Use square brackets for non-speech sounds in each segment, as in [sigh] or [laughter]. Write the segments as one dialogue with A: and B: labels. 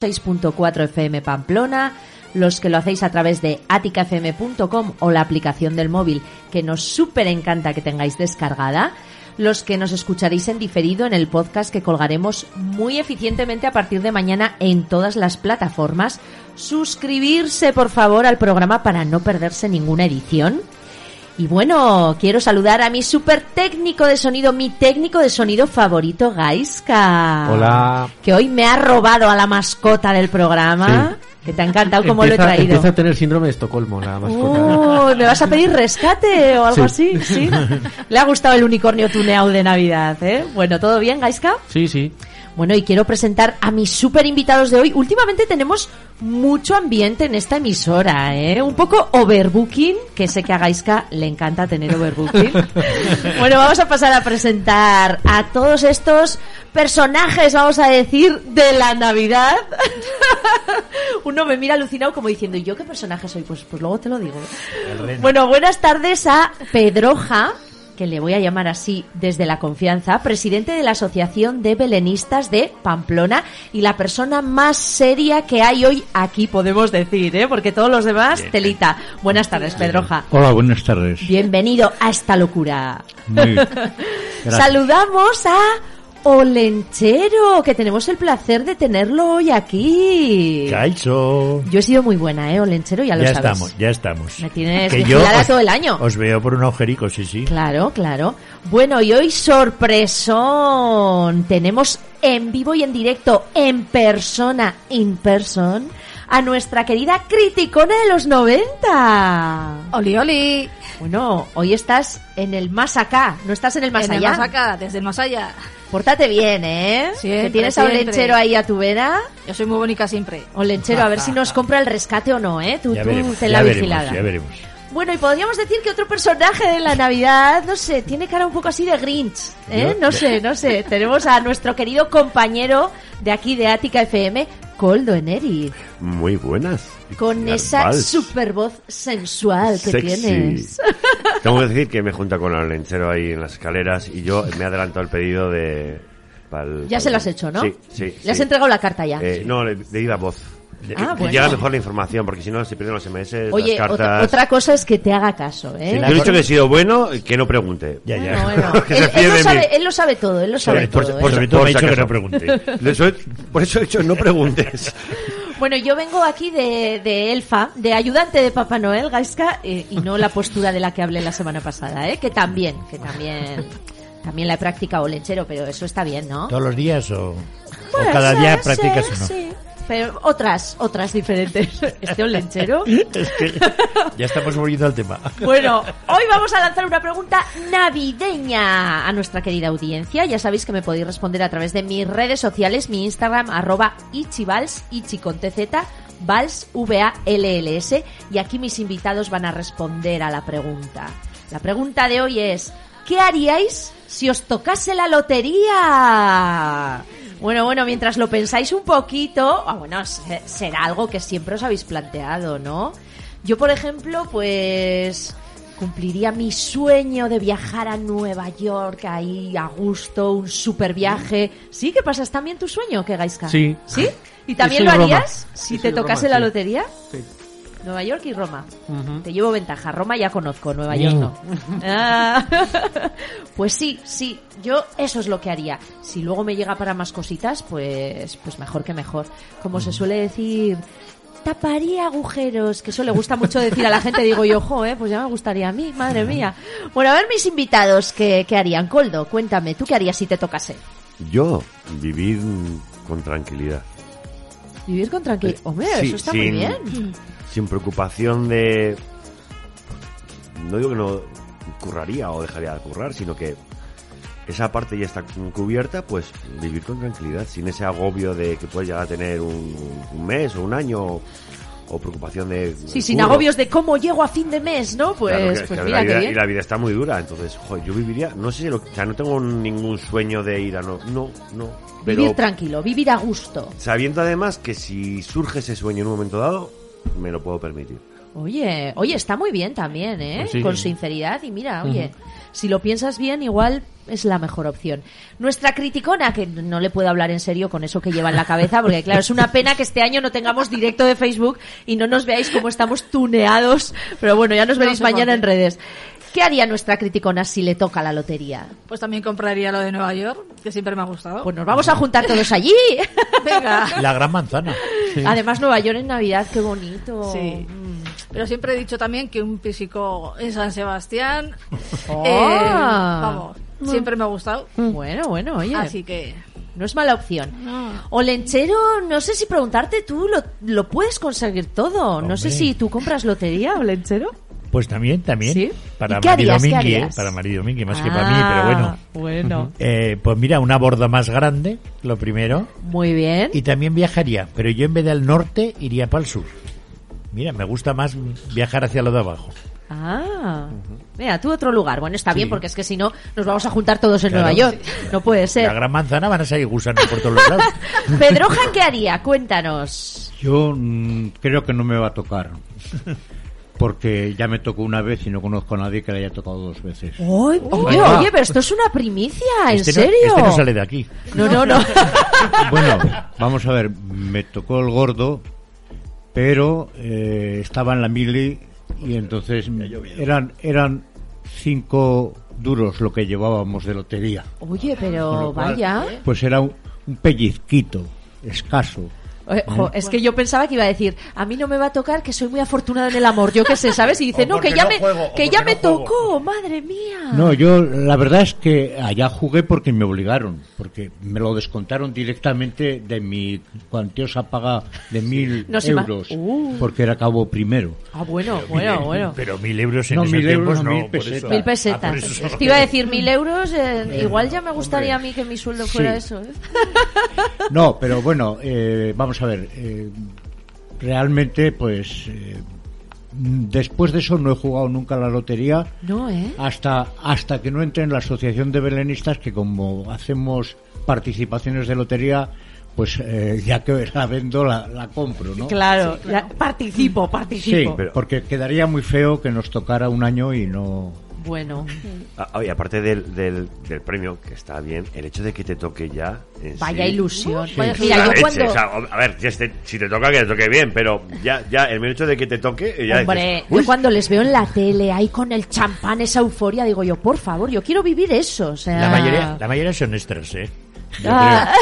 A: 6.4 FM Pamplona, los que lo hacéis a través de aticafm.com o la aplicación del móvil que nos súper encanta que tengáis descargada, los que nos escucharéis en diferido en el podcast que colgaremos muy eficientemente a partir de mañana en todas las plataformas, suscribirse por favor al programa para no perderse ninguna edición. Y bueno, quiero saludar a mi super técnico de sonido, mi técnico de sonido favorito, Gaiska.
B: Hola.
A: Que hoy me ha robado a la mascota del programa. Que te ha encantado cómo lo he traído.
B: Empieza a tener síndrome de Estocolmo, la mascota.
A: Uh, ¿Me vas a pedir rescate o algo
B: Sí.
A: así? Sí. [laughs] Le ha gustado el unicornio tuneado de Navidad, ¿eh? Bueno, ¿todo bien, Gaiska?
B: Sí, sí.
A: Bueno, y quiero presentar a mis super invitados de hoy. Últimamente tenemos mucho ambiente en esta emisora, ¿eh? Un poco overbooking, que sé que a Gaiska le encanta tener overbooking. [laughs] bueno, vamos a pasar a presentar a todos estos personajes, vamos a decir, de la Navidad. [laughs] Uno me mira alucinado como diciendo, ¿y yo qué personaje soy? Pues, pues luego te lo digo. Bueno, buenas tardes a Pedroja, que le voy a llamar así desde la confianza, presidente de la Asociación de Belenistas de Pamplona y la persona más seria que hay hoy aquí, podemos decir, ¿eh? porque todos los demás, telita. Buenas tardes, Pedroja.
C: Hola, buenas tardes.
A: Bienvenido a esta locura.
C: Muy-. [laughs]
A: Saludamos a Olenchero, que tenemos el placer de tenerlo hoy aquí.
C: Caizo.
A: Yo he sido muy buena, ¿eh, Olenchero? Ya lo
C: Ya
A: sabes.
C: estamos, ya estamos.
A: Me tienes
C: Que yo
A: vigilada
C: os-
A: todo el año.
C: Os veo por un agujerico, sí, sí.
A: Claro, claro. Bueno, y hoy sorpresón. Tenemos en vivo y en directo, en persona, in person, a nuestra querida criticona de los 90.
D: Oli, oli.
A: Bueno, hoy estás en el más acá, no estás en el más
D: en el
A: allá.
D: más acá, desde el más allá.
A: Pórtate bien, ¿eh?
D: Siempre,
A: que tienes a
D: siempre.
A: Olenchero ahí a tu vera.
D: Yo soy muy bonita siempre.
A: Olenchero, a ver si nos compra el rescate o no, ¿eh? Tú,
C: Ya
A: tú
C: veremos,
A: ten
C: ya
A: la
C: veremos,
A: vigilada.
C: ya veremos.
A: Bueno, y podríamos decir que otro personaje de la Navidad, no sé, tiene cara un poco así de Grinch, ¿eh? No sé, no sé. Tenemos a nuestro querido compañero de aquí de Ática FM, Coldo Eneri,
E: Muy buenas.
A: con esa
E: vals.
A: super voz sensual que
E: Sexy.
A: tienes. [laughs]
E: Tengo que decir que me junta con el lenchero ahí en las escaleras y yo me he adelantado el pedido de... pa'l-
A: Ya
E: pa'l-
A: se lo has hecho, ¿no?
E: Sí, sí.
A: Le
E: sí.
A: has entregado la carta ya.
E: Eh, no, de, de viva voz.
A: Ah,
E: que
A: bueno.
E: Llega mejor la información, porque si no se pierden los SMS,
A: Oye,
E: las
A: otra,
E: cartas...
A: otra cosa es que te haga caso, ¿eh?
E: Yo he dicho que he sido bueno, que no pregunte.
C: Ya, ya.
A: Bueno, bueno. [laughs]
E: Que
A: él, él lo sabe, él lo sabe todo, él lo sabe
E: Por-
A: todo.
E: por-
A: ¿eh?
C: Sobre todo
E: por
C: me
E: si
C: dicho que no pregunte. [laughs]
E: Por eso he dicho no preguntes. [laughs]
A: Bueno, yo vengo aquí de, de elfa, de ayudante de Papá Noel, Gaiska, eh, y no la postura de la que hablé la semana pasada, ¿eh? Que también, que también, también la he practicado lechero, pero eso está bien, ¿no?
C: ¿Todos los días o, o
A: Bueno,
C: cada
A: sí,
C: día
A: sí,
C: practicas o no?
A: Sí, pero otras, otras diferentes. [laughs] Este olenchero. [laughs]
C: Es que ya estamos volviendo al tema. [laughs]
A: Bueno, hoy vamos a lanzar una pregunta navideña a nuestra querida audiencia. Ya sabéis que me podéis responder a través de mis redes sociales, mi Instagram, arroba ichivals, ichi con tz, vals, V-A-L-L-S. Y aquí mis invitados van a responder a la pregunta. La pregunta de hoy es, ¿qué haríais si os tocase la lotería? Bueno, bueno, mientras lo pensáis un poquito, ah, bueno, se- será algo que siempre os habéis planteado, ¿no? Yo, por ejemplo, pues cumpliría mi sueño de viajar a Nueva York ahí a gusto, un super viaje. ¿Sí? ¿Qué pasa? ¿Es también tu sueño, que Gaiska?
B: Sí.
A: ¿Sí? ¿Y también
B: Sí,
A: lo
B: Roma.
A: harías si
B: Sí,
A: te tocase
B: Roma,
A: la lotería?
B: Sí.
A: Nueva York y Roma. Te llevo ventaja. Roma ya conozco, Nueva York no. Ah, [laughs] pues sí, sí. Yo eso es lo que haría. Si luego me llega para más cositas, pues, pues mejor que mejor. Como se suele decir, taparía agujeros, que eso le gusta mucho decir a la gente. Digo yo, ojo, eh, pues ya me gustaría a mí, madre mía. Bueno, a ver mis invitados, ¿qué, qué harían? Coldo, cuéntame, ¿tú qué harías si te tocase?
E: Yo, vivir con tranquilidad.
A: Vivir con tranquilidad. Hombre,
E: Sí,
A: eso está muy
E: sin-
A: bien.
E: sin preocupación de no digo que no curraría o dejaría de currar sino que esa parte ya está cubierta pues vivir con tranquilidad sin ese agobio de que puedes llegar a tener un, un mes o un año o, de
A: Sí, sin agobios de cómo llego a fin de mes, ¿no? Pues,
E: Claro, que-
A: pues
E: que
A: mira
E: la
A: qué
E: vida,
A: bien.
E: y la vida está muy dura entonces joder, yo viviría no sé si lo, o sea no tengo ningún sueño de ir a no no no pero
A: Vivir tranquilo, vivir a gusto.
E: sabiendo además que si surge ese sueño en un momento dado me lo puedo permitir
A: Oye, oye, está muy bien también, ¿eh?
B: Pues sí.
A: Con sinceridad y mira, oye, si lo piensas bien, igual es la mejor opción. Nuestra criticona, que no le puedo hablar en serio con eso que lleva en la cabeza, porque claro, es una pena que este año no tengamos directo de Facebook y no nos veáis cómo estamos tuneados, pero bueno, ya nos
D: No
A: veréis mañana en redes. ¿Qué haría nuestra criticona si le toca la lotería?
D: Pues también compraría lo de Nueva York, que siempre me ha gustado.
A: Pues nos vamos a juntar todos allí.
D: Venga.
C: La gran manzana.
A: Además, Nueva York en Navidad, qué bonito.
D: Sí.
A: Mm.
D: Pero siempre he dicho también que un físico en San Sebastián,
A: Oh. [laughs]
D: eh, vamos, siempre me ha gustado.
A: Bueno, bueno, oye.
D: Así que
A: No es mala opción.
D: No.
A: Olenchero, no sé si preguntarte tú, lo, lo puedes conseguir todo. No sé
C: Hombre.
A: si tú compras lotería, Olenchero.
C: Pues también, también.
A: ¿Sí?
C: Para
A: ¿Y qué
C: Mari
A: harías, qué
C: Domingui, ¿eh? Para Mari Domingui, más que para mí, pero bueno.
A: Ah, Bueno.
C: Eh, pues mira, una borda más grande, lo primero.
A: Muy bien.
C: Y también viajaría, pero yo en vez del norte iría para el sur. Mira, me gusta más viajar hacia lo de abajo.
A: Ah. Mira, tú otro lugar. Bueno, está bien, porque es que si no, nos vamos a juntar todos en
C: Claro.
A: Nueva York. No puede
C: La
A: ser.
C: gran manzana van a salir gusanos por todos los lados. [laughs]
A: Pedrojan, ¿qué haría? Cuéntanos.
B: Yo mm, creo que no me va a tocar. Porque ya me tocó una vez y no conozco a nadie que le haya tocado dos veces.
A: Oye, oye,
B: va.
A: oye, pero esto es una primicia, ¿en
C: Este no,
A: serio?
C: este no sale de aquí.
A: No, no, no.
B: Bueno, vamos a ver, me tocó el gordo, pero eh, estaba en la mili y entonces eran eran cinco duros lo que llevábamos de lotería.
A: Oye, pero
B: cual,
A: vaya.
B: Pues era un, un pellizquito escaso.
A: Eh, es que yo pensaba que iba a decir, a mí no me va a tocar, que soy muy afortunada en el amor, yo qué sé, ¿sabes? Y dice, [laughs] no, que ya
C: no
A: me,
C: juego,
A: que ya
C: no
A: me
C: juego".
A: tocó, madre mía.
B: No, yo la verdad es que allá jugué porque me obligaron, porque me lo descontaron directamente de mi cuantiosa paga de mil
A: No
B: euros,
A: Uh.
B: porque era cabo primero.
A: Ah, bueno, bueno, bueno.
C: Pero mil euros en
B: No,
C: esos
B: mil euros,
C: tiempos
B: no, mil
C: por
B: pesetas.
C: eso.
A: Mil
C: Ah,
A: pesetas.
C: eso.
A: Te iba a decir mil euros, eh, igual ya me gustaría a mí que mi sueldo fuera
B: Sí.
A: eso. ¿eh? [laughs]
B: No, pero bueno, eh, vamos a ver. eh, realmente, pues, eh, después de eso no he jugado nunca a la lotería
A: No, ¿eh?
B: hasta hasta que no entré en la asociación de belenistas que como hacemos participaciones de lotería, pues eh, ya que la vendo la, la compro, ¿no?
A: Claro, ya- participo,
B: Sí,
A: participo.
E: pero-
B: porque quedaría muy feo que nos tocara un año y no.
A: Bueno,
E: Ah, oye, aparte del, del, del premio, que está bien, el hecho de que te toque ya.
A: vaya
E: sí-
A: ilusión.
B: Sí.
A: Vaya-
E: La
A: Mira, yo
E: leche,
A: cuando...
E: o sea, a ver, ya este- si te toca, que te toque bien, pero ya, ya el mero hecho de que te toque. Ya
A: Hombre,
E: dices,
A: yo
E: "Uy".
A: cuando les veo en la tele, ahí con el champán, esa euforia, digo yo, por favor, yo quiero vivir eso. O sea...
C: La mayoría, la mayoría son extras, ¿eh? Yo
A: Ah,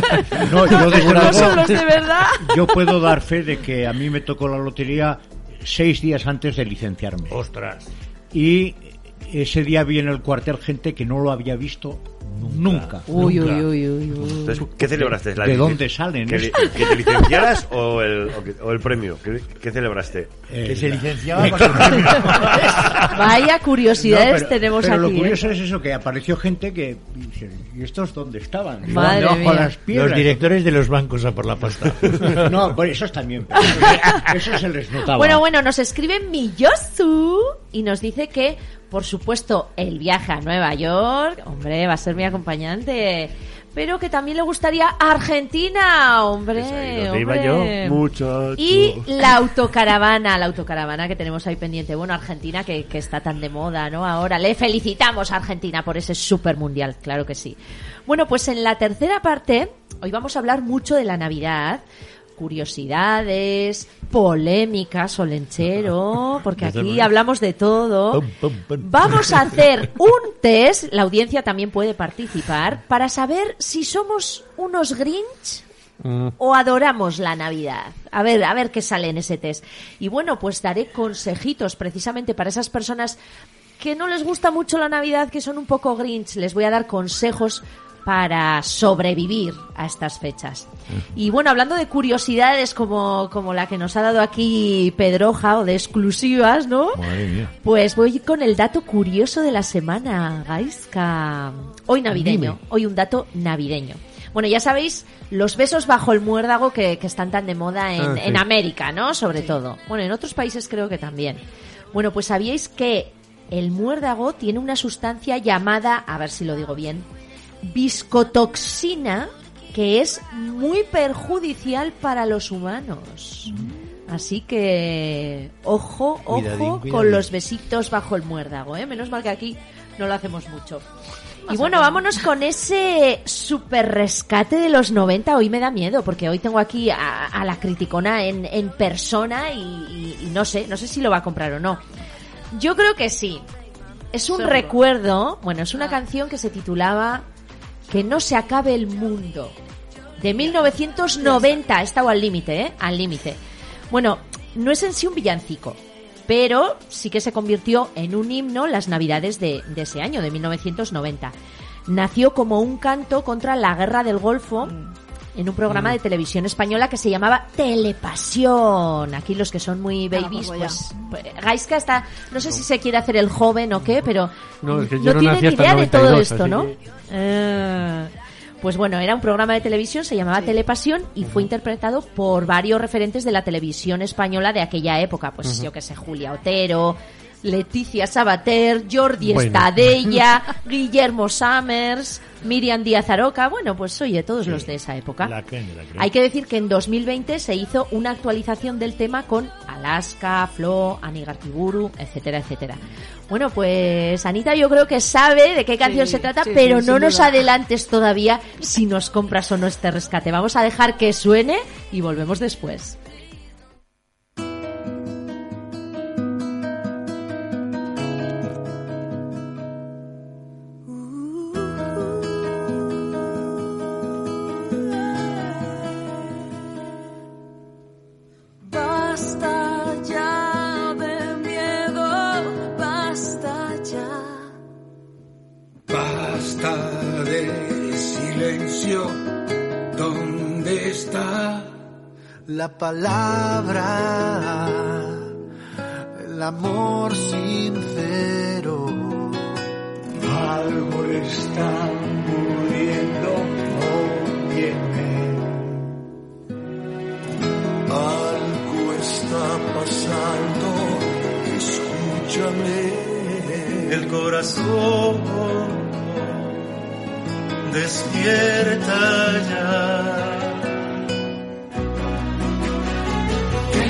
A: [laughs]
B: No, yo desde
A: no son los de verdad.
B: yo puedo dar fe de que a mí me tocó la lotería seis días antes de licenciarme.
C: Ostras.
B: Y ese día vi en el cuartel gente que no lo había visto nunca.
A: Uy, uy, uy, uy, uy.
E: Entonces, ¿qué celebraste? ¿La
B: ¿De dónde salen
E: ¿Que, li-
B: estos?
E: que te licenciaras o el, o, que- o el premio? ¿Qué, qué celebraste?
B: Eh,
C: Que se licenciaba con el premio.
A: Vaya curiosidades
B: No, pero-
A: tenemos
B: pero
A: aquí.
B: lo
A: ¿eh?
B: curioso es eso, que apareció gente que... dice, ¿Y estos dónde estaban? Estaban
A: Madre
B: debajo
A: mía.
B: de las piedras.
C: Los directores de los bancos a por la pasta. [laughs]
B: No, bueno, esos también. pero eso, eso se les notaba.
A: Bueno, bueno, nos escribe Miyosu y nos dice que, por supuesto, el viaje a Nueva York, hombre, va a ser mi acompañante, pero que también le gustaría Argentina, hombre,
E: Es ahí donde iba
A: hombre.
E: yo, muchacho.
A: Y la autocaravana, la autocaravana que tenemos ahí pendiente. Bueno, Argentina que, que está tan de moda, ¿no? Ahora le felicitamos a Argentina por ese super mundial, claro que sí. Bueno, pues en la tercera parte, hoy vamos a hablar mucho de la Navidad. Curiosidades, polémicas, olenchero, [laughs] porque aquí hablamos de todo. Vamos a hacer [laughs] un test, la audiencia también puede participar, para saber si somos unos Grinch o adoramos la Navidad. A ver, a ver qué sale en ese test. Y bueno, pues daré consejitos precisamente para esas personas que no les gusta mucho la Navidad, que son un poco Grinch. Les voy a dar consejos para sobrevivir a estas fechas. Y bueno, hablando de curiosidades como, como la que nos ha dado aquí Pedroja o de exclusivas, ¿no?
C: Madre mía.
A: Pues voy con el dato curioso de la semana, Gaiska. Hoy navideño,
B: Dime.
A: hoy un dato navideño. Bueno, ya sabéis, los besos bajo el muérdago que, que están tan de moda en,
B: Ah, sí.
A: en América, ¿no? Sobre todo. Bueno, en otros países creo que también. Bueno, pues sabíais que el muérdago tiene una sustancia llamada, a ver si lo digo bien, viscotoxina, que es muy perjudicial para los humanos. Así que ojo, ojo
C: Cuidadín,
A: con los besitos bajo el muérdago, ¿eh? Menos mal que aquí no lo hacemos mucho. Y bueno, vámonos con ese super rescate de los 90. Hoy me da miedo porque hoy tengo aquí a, a la criticona en, en persona y, y- y no sé, no sé si lo va a comprar o no. Yo creo que sí. Es un
D: Seguro.
A: recuerdo, bueno, es una canción que se titulaba Que no se acabe el mundo. De 1990, he estado al límite, ¿eh? Al límite. Bueno, no es en sí un villancico, pero sí que se convirtió en un himno las navidades de, ese año, de 1990. Nació como un canto contra la guerra del Golfo en un programa de televisión española que se llamaba Telepasión. Aquí los que son muy
D: Ah,
A: babies,
D: pues
A: pues, pues, Gaiska está, no sé si se quiere hacer el joven o qué, pero
F: No, es que yo no
A: tiene ni idea de todo
F: 92,
A: esto, ¿no?
F: que-
A: Ah. Pues bueno, era un programa de televisión, se llamaba Telepasión y fue interpretado por varios referentes de la televisión española de aquella época. Pues yo que sé, Julia Otero, Leticia Sabater, Jordi
F: Bueno.
A: Estadella, [laughs] Guillermo Summers, Miriam Díaz Aroca. Bueno, pues oye, todos los de esa época.
C: La creen, la creen.
A: Hay que decir que en 2020 se hizo una actualización del tema con Alaska, Flo, Anigartiburu, etcétera, etcétera. Bueno, pues Anita yo creo que sabe de qué canción
D: Sí,
A: se trata,
D: sí,
A: pero
D: sí,
A: no nos
D: duda.
A: adelantes todavía si nos compras o no este rescate. Vamos a dejar que suene y volvemos después.
G: La palabra? El amor sincero. Algo está muriendo, óyeme. Algo está pasando, escúchame.
H: el corazón despierta ya.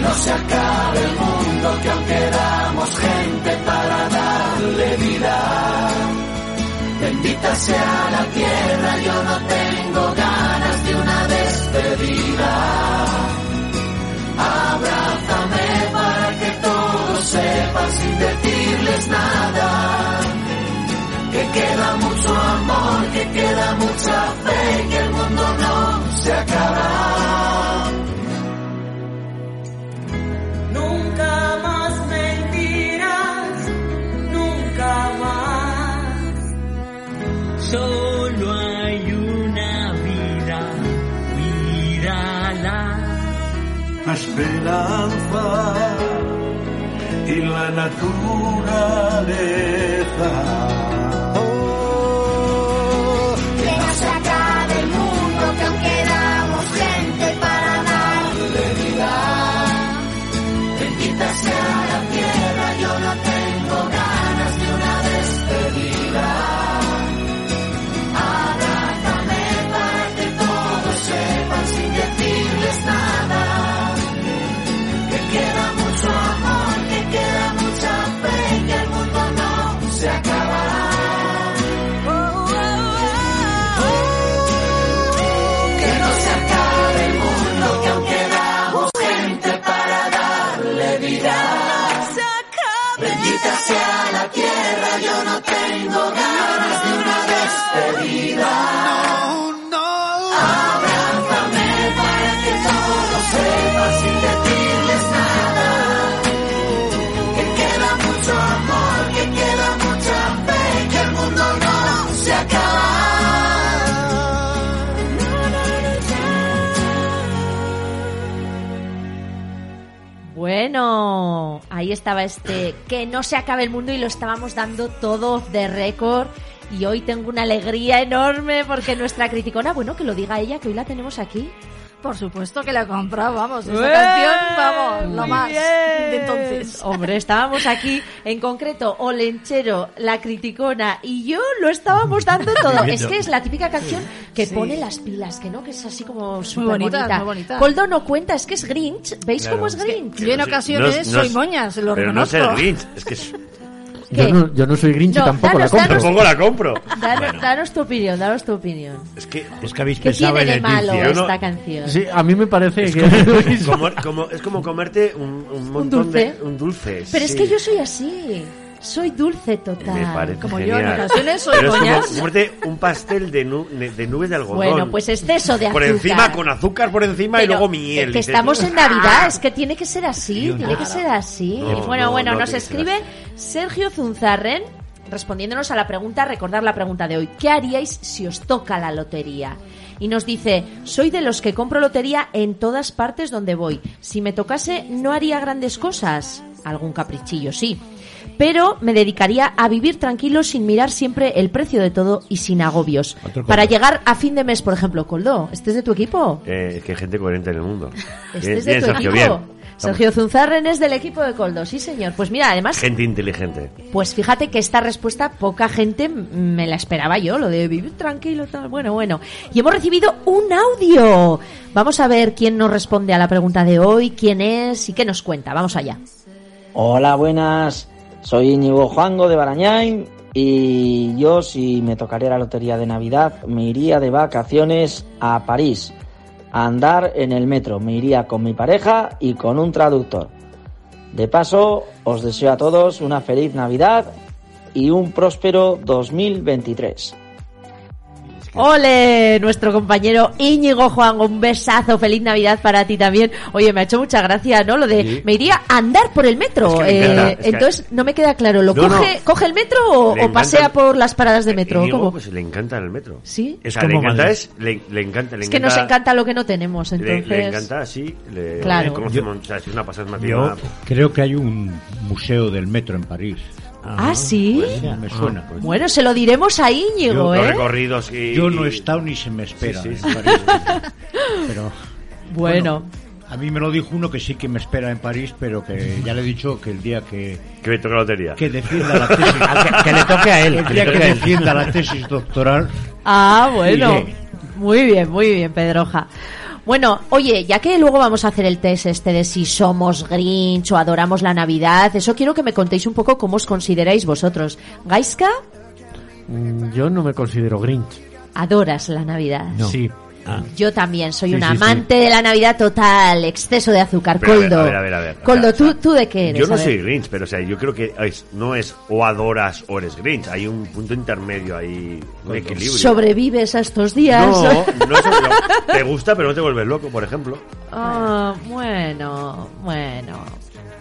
G: No se acabe el mundo, que aún queramos gente para darle vida. Bendita sea la tierra, yo no tengo ganas de una despedida. Abrázame para que todos sepan sin decirles nada. Que queda mucho amor, que queda mucha fe, que el mundo no se acaba. Esperanza y la naturaleza. Tierra, yo no tengo ganas
A: ahí estaba este que no se acabe el mundo y lo estábamos dando todo de récord. Y hoy tengo una alegría enorme porque nuestra criticona, bueno, que lo diga ella, que hoy la tenemos aquí.
D: Por supuesto que la he comprado, vamos. Esa
A: ¡Eh!
D: canción, vamos, lo
A: Muy
D: más
A: bien.
D: de entonces. [laughs]
A: Hombre, estábamos aquí, en concreto, Olenchero, la criticona y yo lo estábamos dando [laughs] todo. Es que es la típica canción que pone las pilas, que no, que es así como súper
D: bonita,
A: bonita.
D: muy bonita.
A: Coldo no cuenta, es que es Grinch. ¿Veis cómo es Grinch?
D: Yo en ocasiones soy moña, se lo
E: Pero no es
D: reconozco.
E: el Grinch, es que es-. [laughs]
F: Yo no, yo no soy Grinch y
A: No,
F: tampoco
A: danos,
F: la compro.
A: danos-
E: Tampoco la compro.
A: Danos, danos tu opinión, danos tu opinión.
E: Es que
C: Es que habéis
A: ¿Qué
C: pensado
A: tiene
C: en
A: de
C: el
A: malo
C: vicio.
E: Yo no-
A: esta canción?
F: Sí, a mí me parece que... [laughs]
E: como, como- es como comerte un, un montón
A: dulce.
E: de un dulce.
A: Pero es
E: sí.
A: que yo soy así. Soy dulce total.
E: me parece
D: Como yo, en ocasiones soy
E: Pero es como comerte un pastel de, nu- de nubes de algodón.
A: Bueno, pues exceso de
E: por
A: azúcar.
E: encima con azúcar por encima y luego miel.
A: es que estamos en. Navidad, es que tiene que ser así, tiene que ser así.
E: No,
A: bueno,
E: no,
A: bueno,
E: no
A: nos escribe Sergio Zunzarren respondiéndonos a la pregunta, recordar la pregunta de hoy. ¿Qué haríais si os toca la lotería? Y nos dice, soy de los que compro lotería en todas partes donde voy. Si me tocase, no haría grandes cosas. Algún caprichillo, sí. Pero me dedicaría a vivir tranquilo sin mirar siempre el precio de todo y sin agobios. Para llegar a fin de mes, por ejemplo, Coldo, ¿este es de tu equipo?
E: Eh, es que hay gente coherente en el mundo.
A: Este
E: Bien,
A: es de
E: bien,
A: tu
E: Sergio,
A: equipo.
E: bien.
A: Sergio Zunzarren es del equipo de Coldo, sí señor. Pues mira, además,
E: Gente inteligente.
A: pues fíjate que esta respuesta poca gente me la esperaba yo, lo de vivir tranquilo, tal. Bueno, bueno. Y hemos recibido un audio. Vamos a ver quién nos responde a la pregunta de hoy, quién es y qué nos cuenta. Vamos allá.
I: Hola, buenas. Soy Íñigo Juango de Barañáin y yo si me tocaría la lotería de Navidad me iría de vacaciones a París a andar en el metro. Me iría con mi pareja y con un traductor. De paso, os deseo a todos una feliz Navidad y un próspero 2023.
A: Ole, nuestro compañero Íñigo Juan, un besazo, feliz Navidad para ti también. Oye, me ha hecho mucha gracia, ¿no? Lo de
E: Sí.
A: me iría a andar por el metro.
E: Es que me encanta,
A: Eh,
E: es que-
A: entonces no me queda claro, ¿lo
E: No, no.
A: coge, coge el metro o, pasea
E: el-
A: por las paradas de metro?
E: Íñigo,
A: ¿Cómo?
E: pues le encanta el metro.
A: ¿Sí?
E: O
C: Es
E: sea, le encanta es, le, le encanta, le
A: Es que nos
E: encanta-
A: lo que no tenemos,
E: Le,
A: entonces.
E: le encanta así, le,
A: Claro.
E: le conocemos, o sea, es una pasada es
B: Yo creo que hay un museo del metro en París.
A: Ah, sí.
B: Me suena.
A: Bueno, se lo diremos a Íñigo,
B: Yo-
E: Los
A: ¿eh?
E: recorridos y...
B: Yo no he estado ni se me espera.
E: Sí, sí,
B: en
E: sí.
B: París. [laughs] Pero
A: Bueno,
B: a mí me lo dijo uno que sí que me espera en París, pero que ya le he dicho que el día que,
E: Que me la lotería.
B: que defienda la tesis, [laughs]
C: que, que le toque a él.
B: el
C: que
B: día defienda la tesis doctoral,
A: Ah, bueno. Muy bien, muy bien, Pedroja. Bueno, oye, ya que luego vamos a hacer el test este de si somos Grinch o adoramos la Navidad, eso quiero que me contéis un poco cómo os consideráis vosotros. Gaiska,
F: Mm, Yo no me considero Grinch.
A: adoras la Navidad.
F: Sí.
C: Ah.
A: Yo también soy
F: Sí,
A: un
F: sí, sí.
A: amante de la Navidad total, exceso de azúcar.
E: Pero
A: Coldo,
E: a ver, a ver, a ver.
A: Coldo, ¿tú,
E: o sea,
A: ¿tú de qué eres?
E: Yo no soy Grinch, pero o sea, yo creo que es- no es o adoras o eres Grinch. Hay un punto intermedio ahí, un equilibrio.
A: ¿Sobrevives a estos días?
E: No, [laughs] no, es- te gusta, pero no te vuelves loco, por ejemplo.
A: Ah, bueno, bueno.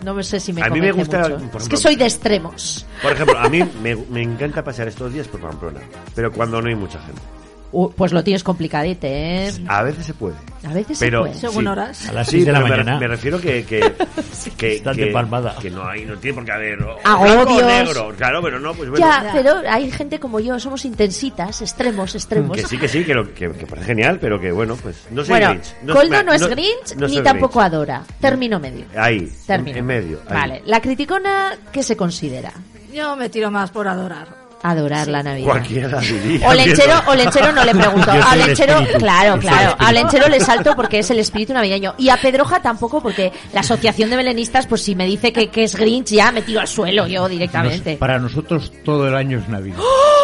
A: No sé si me
E: A mí me gusta,
A: mucho. Es que soy de extremos.
E: Por ejemplo, a mí me, me encanta pasar estos días por Pamplona, pero cuando no hay mucha gente.
A: Uh, pues lo tienes complicadete, ¿eh?
E: A veces se puede.
A: A veces
E: Pero,
A: se puede.
D: Según
E: sí.
D: horas.
C: A las
E: Sí,
C: 6 de la
E: me,
C: mañana.
E: me refiero que que, [laughs] que,
C: Estás
E: que,
C: de palmada.
E: que no hay, no tiene por qué haber o
A: Agobios.
E: negro, claro, pero no, pues bueno.
A: Ya, pero hay gente como yo, somos intensitas, extremos, extremos.
E: Que sí, que sí, que, lo, que, que parece genial, pero que bueno, pues no soy
A: bueno,
E: Grinch.
A: Coldo no, es
E: no-
A: Grinch
E: no
A: ni tampoco
E: Grinch.
A: adora. Término medio.
E: Ahí,
A: Término.
E: en medio. ahí.
A: Vale, la criticona, ¿qué se considera?
D: Yo me tiro más por adorar.
A: Adorar la Navidad.
E: Cualquiera diría.
A: O lechero, o lechero no le [laughs] pregunto. A lechero, claro, claro. A lechero le salto porque es el espíritu navideño. Y a Pedroja tampoco porque la asociación de belenistas, pues si me dice que, que es Grinch, ya me tiro al suelo yo directamente.
B: nos- para nosotros todo el año es Navidad.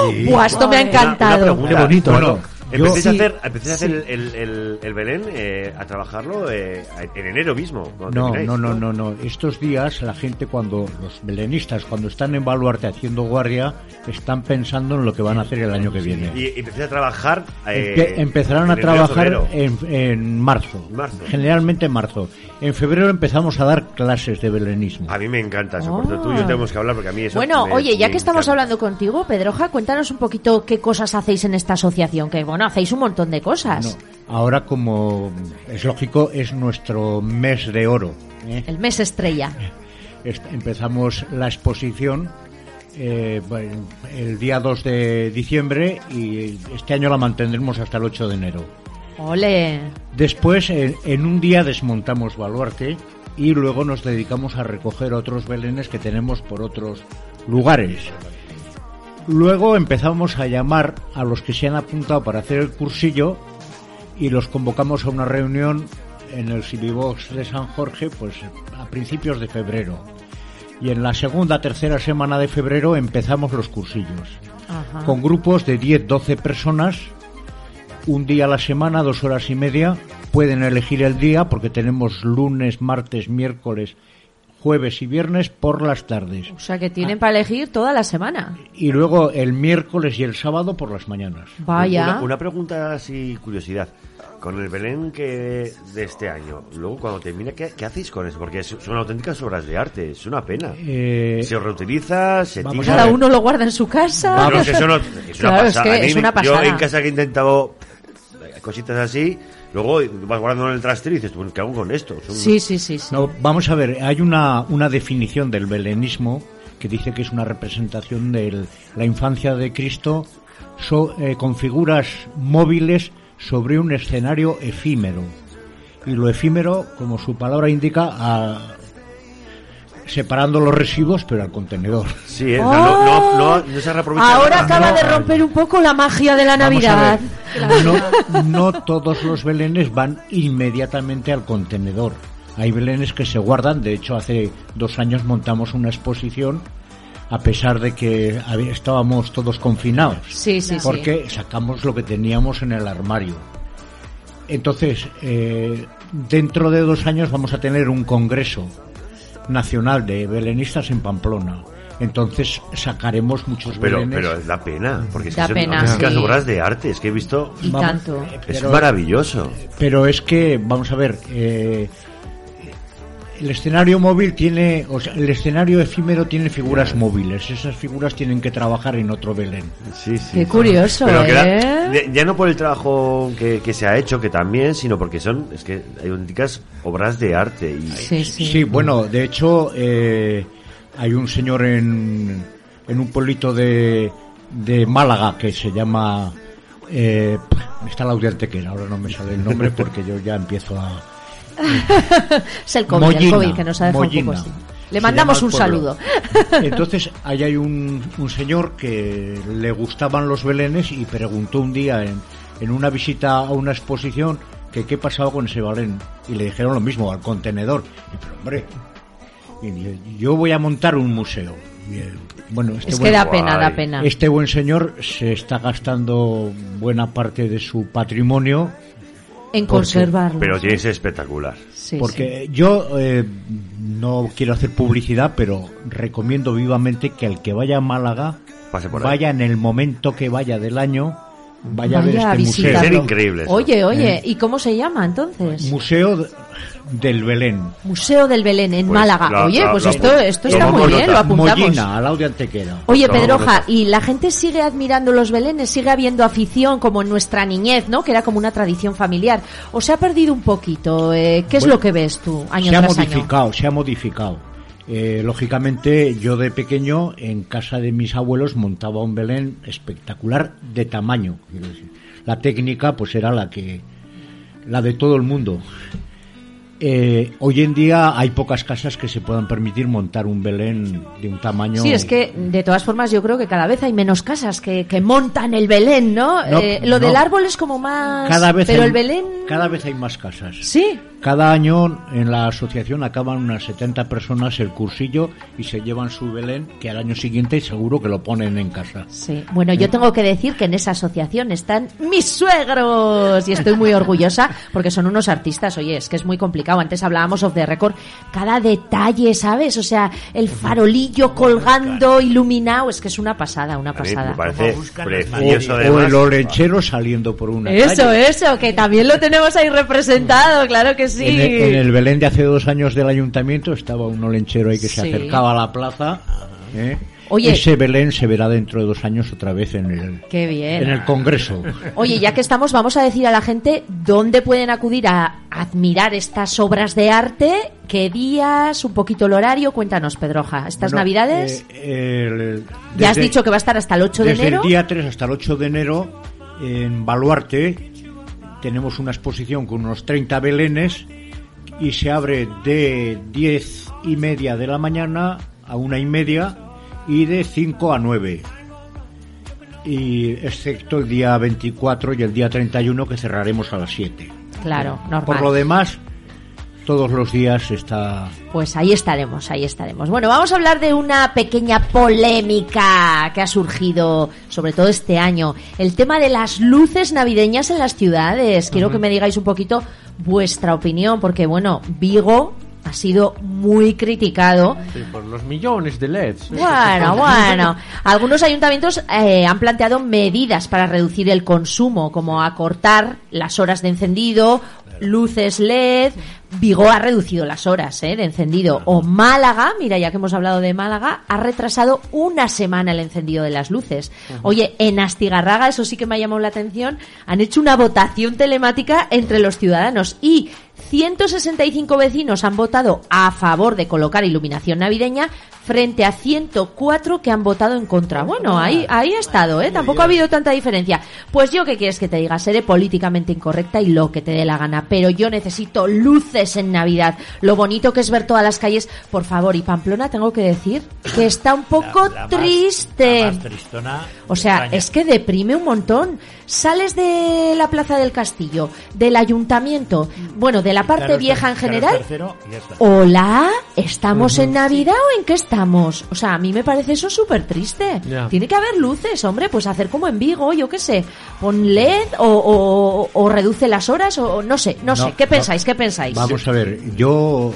B: Sí.
A: Buah, esto me ha
E: Una-
A: encantado.
E: Una, pregunta.
F: Qué bonito,
B: Bueno,
F: ¿no?
E: Empecéis a hacer, empecéis a hacer el, el, el- el Belén eh, a trabajarlo eh, en enero mismo.
B: No, no, no, no, no. Estos días la gente cuando, los belenistas, cuando están en Baluarte haciendo guardia, están pensando en lo que van a hacer el año que viene.
E: Y, y empecéis a trabajar. eh,
B: Empe- empezarán a trabajar en, en marzo,
E: Marzo.
B: generalmente en marzo. En febrero empezamos a dar clases de belenismo.
E: A mí me encanta eso. Por
A: Ah.
E: tú y yo tenemos que hablar porque a mí eso.
A: Bueno,
E: me-
A: oye, ya que estamos
E: encanta.
A: hablando contigo, Pedroja, cuéntanos un poquito qué cosas hacéis en esta asociación, que bueno, hacéis un montón de cosas.
B: No, ahora como es lógico es nuestro mes de oro. ¿eh?
A: El mes estrella.
B: Est- empezamos la exposición eh, el día 2 de diciembre y este año la mantendremos hasta el 8 de enero.
A: Ole.
B: Después, en, en un día desmontamos Baluarte y luego nos dedicamos a recoger otros belenes que tenemos por otros lugares. Luego empezamos a llamar a los que se han apuntado para hacer el cursillo y los convocamos a una reunión en el Silibox de San Jorge, pues a principios de febrero. Y en la segunda, tercera semana de febrero empezamos los cursillos.
A: Ajá.
B: Con grupos de 10, 12 personas, un día a la semana, dos horas y media. Pueden elegir el día porque tenemos lunes, martes, miércoles, jueves y viernes por las tardes.
A: O sea que tienen para elegir toda la semana.
B: Y luego el miércoles y el sábado por las mañanas.
A: Vaya.
E: Una, una pregunta así, curiosidad. Con el Belén que de este año, luego cuando termina, ¿qué, qué hacéis con eso? Porque son auténticas obras de arte, es una pena.
B: Eh,
E: Se reutiliza, se
B: vamos
E: tira.
A: Cada uno lo guarda en su casa.
E: Pero que eso no- es una
A: Claro, es que es
E: me-
A: una pasada.
E: Yo en casa que he intentado cositas así, luego vas guardando en el trastero y dices, bueno, ¿qué hago con esto? Son-
A: Sí, sí, sí, sí.
B: No, vamos a ver, hay una, una definición del belenismo que dice que es una representación de la infancia de Cristo so- eh, con figuras móviles sobre un escenario efímero. Y lo efímero, como su palabra indica, a- separando los residuos, pero al contenedor.
E: Sí, eh, no, no, no, no se reaprovecha
A: Oh. Ahora
E: nada.
A: acaba de romper un poco la magia de la Navidad.
B: No, no todos los belenes van inmediatamente al contenedor. Hay belenes que se guardan. De hecho, hace dos años montamos una exposición a pesar de que estábamos todos confinados.
A: Sí, sí, sí.
B: Porque sacamos lo que teníamos en el armario. Entonces, eh, dentro de dos años vamos a tener un congreso nacional de belenistas en Pamplona. Entonces sacaremos muchos
E: Pero,
B: belenes.
E: pero da pena, porque es
A: Da
E: que son
A: pena,
E: auténticas
A: sí.
E: obras de arte, es que he visto...
A: Y
B: Vamos,
A: tanto.
E: Es
B: Pero-
E: maravilloso.
B: Pero es que, vamos a ver, eh, el escenario móvil tiene, o sea, el escenario efímero tiene figuras móviles. Esas figuras tienen que trabajar en otro Belén.
E: Sí, sí.
A: Qué curioso,
E: Pero que da-
A: ¿eh?
E: ya no por el trabajo que, que se ha hecho, que también, sino porque son, es que hay auténticas obras de arte. Y,
A: Sí, sí.
B: Sí, bueno, de hecho, eh, hay un señor en, en un pueblito de, de Málaga que se llama. Eh, está la Antequera, ahora no me sale el nombre porque yo ya empiezo a. [laughs]
A: Es el COVID, el
B: Mollina,
A: COVID que nos ha dejado un poco
B: Mollina.
A: así. Le mandamos un
B: el
A: saludo. [laughs]
B: Entonces, ahí hay un, un señor que le gustaban los belenes y preguntó un día en, en una visita a una exposición que qué pasaba con ese belén. Y le dijeron lo mismo, al contenedor. Y, pero hombre, yo voy a montar un museo. Bueno, este
A: Es que
B: buen,
A: da pena, da
E: Guay.
A: pena.
B: este buen señor se está gastando buena parte de su patrimonio
A: En conservarlo.
E: pero tiene que ser espectacular.
A: Sí,
B: porque yo eh, no quiero hacer publicidad, pero recomiendo vivamente que el que vaya a Málaga
E: Pase por ahí.
B: vaya en el momento que vaya del año, vaya, a ver
A: Vaya a
B: este museo.
E: Ser increíble eso.
A: Oye, oye,
B: Eh.
A: ¿y cómo se llama entonces?
B: Museo de- del Belén.
A: Museo del Belén en
E: Pues,
A: Málaga.
E: la-
A: Oye,
E: la-
A: pues
E: la-
A: esto, esto está muy bien,
E: nota.
A: lo apuntamos.
B: Mollina, al de Antequera.
A: Oye, Pedroja. ¿y la gente sigue admirando los belenes? ¿Sigue habiendo afición como en nuestra niñez, ¿no? Que era como una tradición familiar. ¿O se ha perdido un poquito? Eh, ¿Qué es
B: Bueno,
A: lo que ves tú año
B: se ha
A: tras año?
B: modificado, se ha modificado. Eh, lógicamente, yo de pequeño en casa de mis abuelos montaba un Belén espectacular de tamaño. quiero decir. La técnica, pues era la que, la de todo el mundo. Eh, hoy en día hay pocas casas que se puedan permitir montar un Belén de un tamaño.
A: Sí, es que de todas formas yo creo que cada vez hay menos casas que, que montan el Belén, ¿no?
B: No,
A: Eh, lo
B: no.
A: del árbol es como más...
B: cada vez
A: Pero
B: hay,
A: el Belén...
B: cada vez hay más casas.
A: Sí.
B: Cada año en la asociación acaban unas 70 personas el cursillo y se llevan su Belén, que al año siguiente seguro que lo ponen en casa.
A: Sí, bueno, yo tengo que decir que en esa asociación están mis suegros y estoy muy orgullosa porque son unos artistas, oye, es que es muy complicado. Antes hablábamos of the record, cada detalle, ¿sabes? O sea, el farolillo colgando, iluminado, es que es una pasada, una pasada.
E: me parece
C: buscan las
E: precioso
B: o el olenchero saliendo por una
A: Eso,
B: calle.
A: eso, que también lo tenemos ahí representado, claro que sí.
B: En el, en el Belén de hace dos años del ayuntamiento estaba un olenchero ahí que se acercaba a la plaza. ¿eh?
A: Oye.
B: Ese Belén se verá dentro de dos años otra vez en el,
A: Qué bien.
B: en el Congreso.
A: Oye, ya que estamos, vamos a decir a la gente dónde pueden acudir a admirar estas obras de arte, qué días, un poquito el horario. Cuéntanos, Pedroja, estas
B: Bueno,
A: navidades.
B: eh, el-
A: ya has
B: desde-
A: dicho que va a estar hasta el 8 de
B: Desde
A: enero.
B: el día 3 hasta el 8 de enero en Baluarte tenemos una exposición con unos 30 belenes y se abre de 10 y media de la mañana a una y media y de 5 a 9. Y excepto el día 24 y el día 31 que cerraremos a las 7.
A: Claro, normal.
B: Por lo demás, todos los días está
A: Pues ahí estaremos, ahí estaremos. Bueno, vamos a hablar de una pequeña polémica que ha surgido, sobre todo este año. El tema de las luces navideñas en las ciudades. Quiero que me digáis un poquito vuestra opinión, porque bueno, Vigo ha sido muy criticado.
F: Sí, por los millones de LEDs.
A: Bueno, bueno. Algunos ayuntamientos eh, han planteado medidas para reducir el consumo, como acortar las horas de encendido, luces LED. Vigo ha reducido las horas eh, de encendido. O Málaga, mira, ya que hemos hablado de Málaga, ha retrasado una semana el encendido de las luces. Oye, en Astigarraga, eso sí que me ha llamado la atención, han hecho una votación telemática entre los ciudadanos y 165 vecinos han votado a favor de colocar iluminación navideña frente a 104 que han votado en contra. Bueno, ahí, ahí ha estado, ¿eh? Tampoco ha habido tanta diferencia. Pues yo, ¿qué quieres que te diga? Seré políticamente incorrecta y lo que te dé la gana, pero yo necesito luces en Navidad. Lo bonito que es ver todas las calles, por favor. Y Pamplona, tengo que decir que está un poco
C: La- la más-
A: triste.
C: la más tristona
A: O sea,
C: España.
A: es que deprime un montón. Sales de la Plaza del Castillo, del Ayuntamiento, bueno, de la parte vieja en general. Hola, ¿estamos en Navidad o en qué estamos? O sea, a mí me parece eso súper triste. Tiene que haber luces, hombre, pues hacer como en Vigo, yo qué sé. Pon LED o, o- o reduce las horas o no sé, no, sé. ¿Qué
B: no.
A: pensáis? ¿Qué pensáis?
B: Vamos a ver, yo,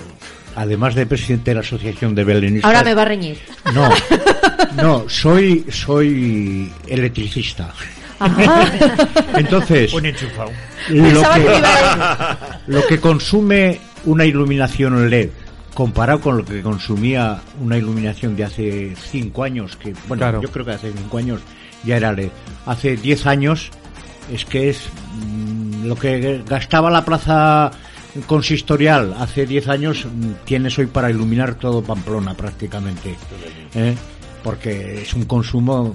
B: además de presidente de la Asociación de Belenistas...
A: Ahora me va a reñir.
B: No, [laughs] no, soy, soy electricista. Entonces,
C: Un enchufado.
B: lo
A: que
B: que,
A: iba a [laughs]
B: lo que consume una iluminación LED comparado con lo que consumía una iluminación de hace cinco años, que bueno,
F: Claro.
B: yo creo que hace cinco años ya era LED. Hace 10 años es que es mm, lo que gastaba la plaza consistorial hace 10 años mm, tienes hoy para iluminar todo Pamplona prácticamente. ¿eh? Porque es un consumo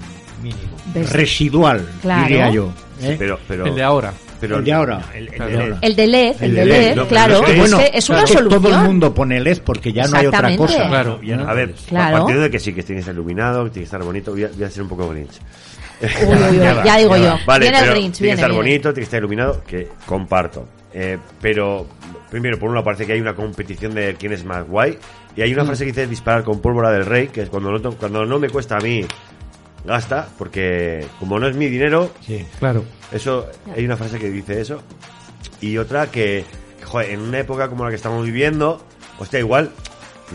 A: ¿Ves?
B: residual,
A: Claro.
B: diría yo. ¿eh?
E: Pero, pero,
F: El de ahora.
E: pero
B: el de ahora.
C: El- el
B: el
C: de LED.
A: El de LED, el,
B: El
A: de
B: de
A: LED,
B: LED,
E: no,
A: claro.
E: es
B: bueno,
A: una
B: claro,
A: solución.
B: todo el mundo pone LED porque ya no hay otra cosa.
F: Claro.
B: Ya no-
E: A ver,
A: Claro.
E: partiendo de que sí, que tiene que estar iluminado, que tiene que estar bonito, voy a, voy a ser un poco grinch.
A: Uy, uy, uy, ya, digo yo.
E: Vale,
A: viene el Grinch,
E: tiene
A: viene,
E: que estar
A: viene.
E: bonito, tiene que estar iluminado, que comparto. Eh, pero, primero, por un lado parece que hay una competición de quién es más guay. Y hay una frase que dice disparar con pólvora del rey, que es cuando no, to- cuando no me cuesta a mí, gasta, porque como no es mi dinero,
B: Sí.
F: Claro.
E: eso, hay una frase que dice eso. Y otra que, joder, en una época como la que estamos viviendo, hostia, igual,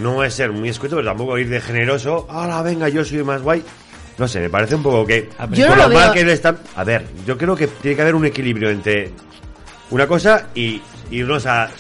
E: no es ser muy escueto, pero tampoco ir de generoso. Ahora, venga, yo soy más guay. No sé, me parece un poco que.
A: Yo
E: con
A: no
E: lo
A: veo-
E: que están. A ver, yo creo que tiene que haber un equilibrio entre una cosa y irnos a.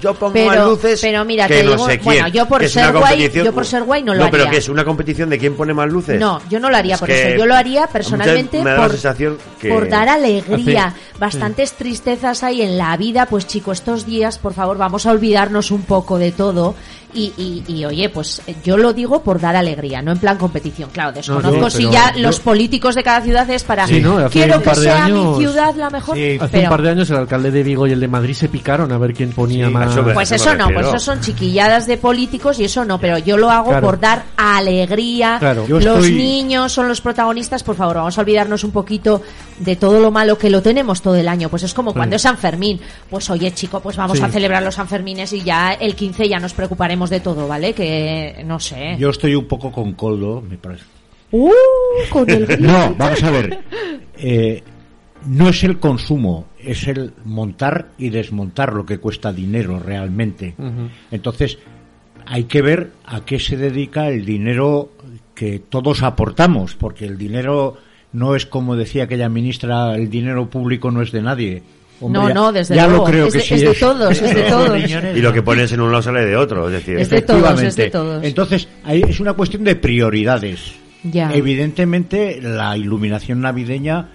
E: Yo pongo
A: Pero-
E: más luces.
A: pero mira,
E: que
A: te
E: no
A: digo-
E: sé quién.
A: bueno, yo por ser
E: una
A: guay-
E: competición-
A: yo por ser guay no lo
E: No, pero
A: haría.
E: que es una competición de quién pone más luces.
A: No, yo no lo haría
E: Es
A: por eso. Yo lo haría personalmente
E: muchas me da la
A: por,
E: sensación que-
A: por dar alegría. Bastantes tristezas hay en la vida. Pues chico, estos días, por favor, vamos a olvidarnos un poco de todo. Y, y, y, oye, pues yo lo digo por dar alegría, no en plan competición. Claro, desconozco
F: sí,
A: si ya
F: yo-
A: los políticos de cada ciudad es para
F: Sí, ¿no?
A: Quiero que sea
F: años-
A: mi ciudad la mejor.
B: Sí.
F: Hace
A: pero,
F: un par de años el alcalde de Vigo y el de Madrid se picaron a ver quién ponía
E: Sí,
F: más.
E: Eso me-
A: Pues
E: eso
A: no, pues eso son chiquilladas de políticos y eso no, pero yo lo hago
F: Claro.
A: por dar alegría.
F: Claro.
B: Yo
A: Los
B: estoy-
A: niños son los protagonistas, por favor, vamos a olvidarnos un poquito de todo lo malo que lo tenemos todo el año. Pues es como cuando es San Fermín. Pues oye, chico, pues vamos
F: Sí.
A: a celebrar los Sanfermines y ya el 15 ya nos preocuparemos de todo, ¿vale? Que no sé.
B: Yo estoy un poco con Coldo, me parece.
A: Uh, con el. [laughs]
B: No, vamos a ver. Eh, [laughs] no es el consumo, es el montar y desmontar lo que cuesta dinero realmente. Entonces, hay que ver a qué se dedica el dinero que todos aportamos, porque el dinero no es como decía aquella ministra, el dinero público no es de nadie. Hombre,
A: no,
B: ya-
A: no, desde
B: ya
A: luego.
B: lo creo
A: es,
B: que
A: de,
B: sí
A: es de todos, es de [laughs] todos.
E: Y lo que pones en un lado sale de otro. Es decir,
A: Es de todos, es de
B: Efectivamente.
A: todos.
B: Entonces, es una cuestión de prioridades.
A: Ya.
B: Evidentemente, la iluminación navideña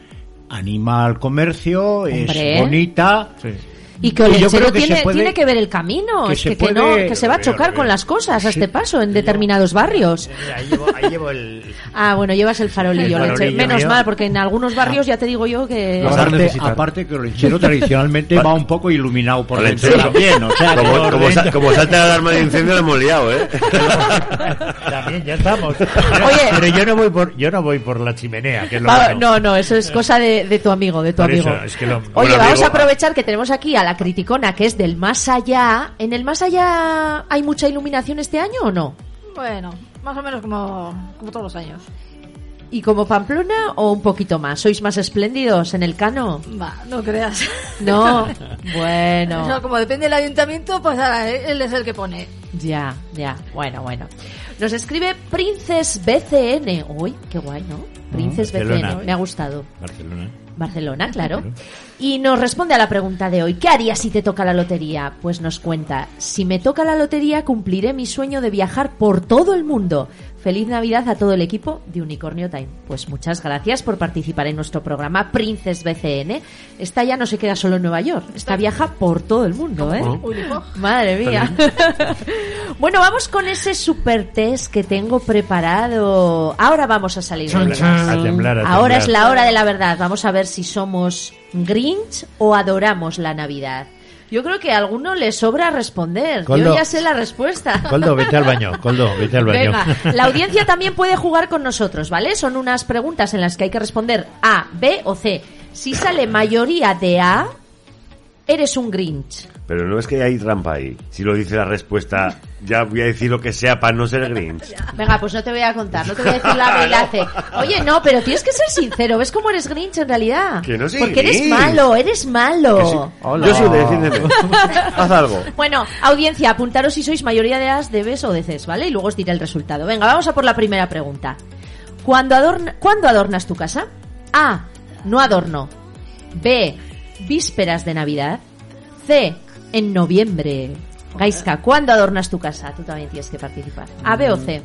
B: anima al comercio,
A: Hombre.
B: es bonita.
F: Sí.
A: Y que Olenchero
B: que
A: tiene,
B: puede-
A: tiene que ver el camino.
B: que
A: es
B: se
A: que, que no, que se va a chocar con
C: veo.
A: las cosas a
B: Sí.
A: este paso en determinados barrios.
C: Mira, ahí llevo, ahí llevo el... [laughs]
A: Ah, bueno, llevas el farolillo,
C: El
A: Olenchero.
C: farolillo
A: Menos
C: mío.
A: mal, porque en algunos barrios ya te digo yo que...
B: Aparte, aparte que el lechero tradicionalmente [laughs] va un poco iluminado por dentro
E: Olenchero.
B: también, o sea,
E: como,
B: no-
E: como, sa- como salta la alarma de incendio, la hemos liado, ¿eh? [laughs]
C: También ya estamos.
A: Oye.
C: pero yo no voy por yo no voy por la chimenea, que es lo
A: Va-
C: bueno.
A: no, no, eso es cosa de, de tu amigo, de tu
C: Por eso,
A: amigo.
C: es que lo-
A: Oye, vamos
E: amigo,
A: a aprovechar que tenemos aquí a la criticona, que es del más allá. ¿En el más allá hay mucha iluminación este año o no?
D: Bueno, más o menos como, como todos los años.
A: ¿Y como Pamplona o un poquito más? ¿Sois más espléndidos en el cano?
D: Va, no creas.
A: No, [laughs] bueno,
D: como depende del ayuntamiento, pues ahora él es el que pone.
A: ya, ya, bueno, bueno. Nos escribe Princes BCN. Uy, qué guay, ¿no? Princes
C: Barcelona.
A: BCN, me ha gustado.
C: Barcelona.
A: Barcelona, claro. Y nos responde a la pregunta de hoy, ¿qué harías si te toca la lotería? Pues nos cuenta, si me toca la lotería cumpliré mi sueño de viajar por todo el mundo. Feliz Navidad a todo el equipo de Unicornio Time. Pues muchas gracias por participar en nuestro programa Princes BCN. Esta ya no se queda solo en Nueva York, esta viaja por todo el mundo, ¿eh?
D: Hijo.
A: Madre mía. [laughs] bueno, vamos con ese super test que tengo preparado. Ahora vamos a salir de dudas.
C: A temblar, a
A: Ahora es la hora de la verdad. Vamos a ver si somos Grinch o adoramos la Navidad. Yo creo que a alguno le sobra responder.
C: Coldo.
A: Yo ya sé la respuesta.
C: Coldo, vete al baño. Coldo, vete al baño.
A: Venga, la audiencia también puede jugar con nosotros, ¿vale? Son unas preguntas en las que hay que responder A, B o C. Si sale mayoría de A, eres un Grinch.
E: Pero no es que hay trampa ahí. Si lo dice la respuesta, ya voy a decir lo que sea para no ser Grinch.
A: Venga, pues no te voy a contar, no te voy a decir la B y la C. Oye, no, pero tienes que ser sincero. ¿Ves cómo eres Grinch en realidad?
E: Que no soy
A: Porque eres malo, eres malo.
E: Sí. Yo soy de defiéndeme. [laughs] Haz algo.
A: Bueno, audiencia, apuntaros si sois mayoría de As, de Bs o de Cs, ¿vale? Y luego os diré el resultado. Venga, vamos a por la primera pregunta. ¿Cuándo, adorna- ¿cuándo adornas tu casa? A. No adorno. B. Vísperas de Navidad. C. En noviembre. Gaiska, ¿cuándo adornas tu casa? Tú también tienes que participar. ¿A, B o C?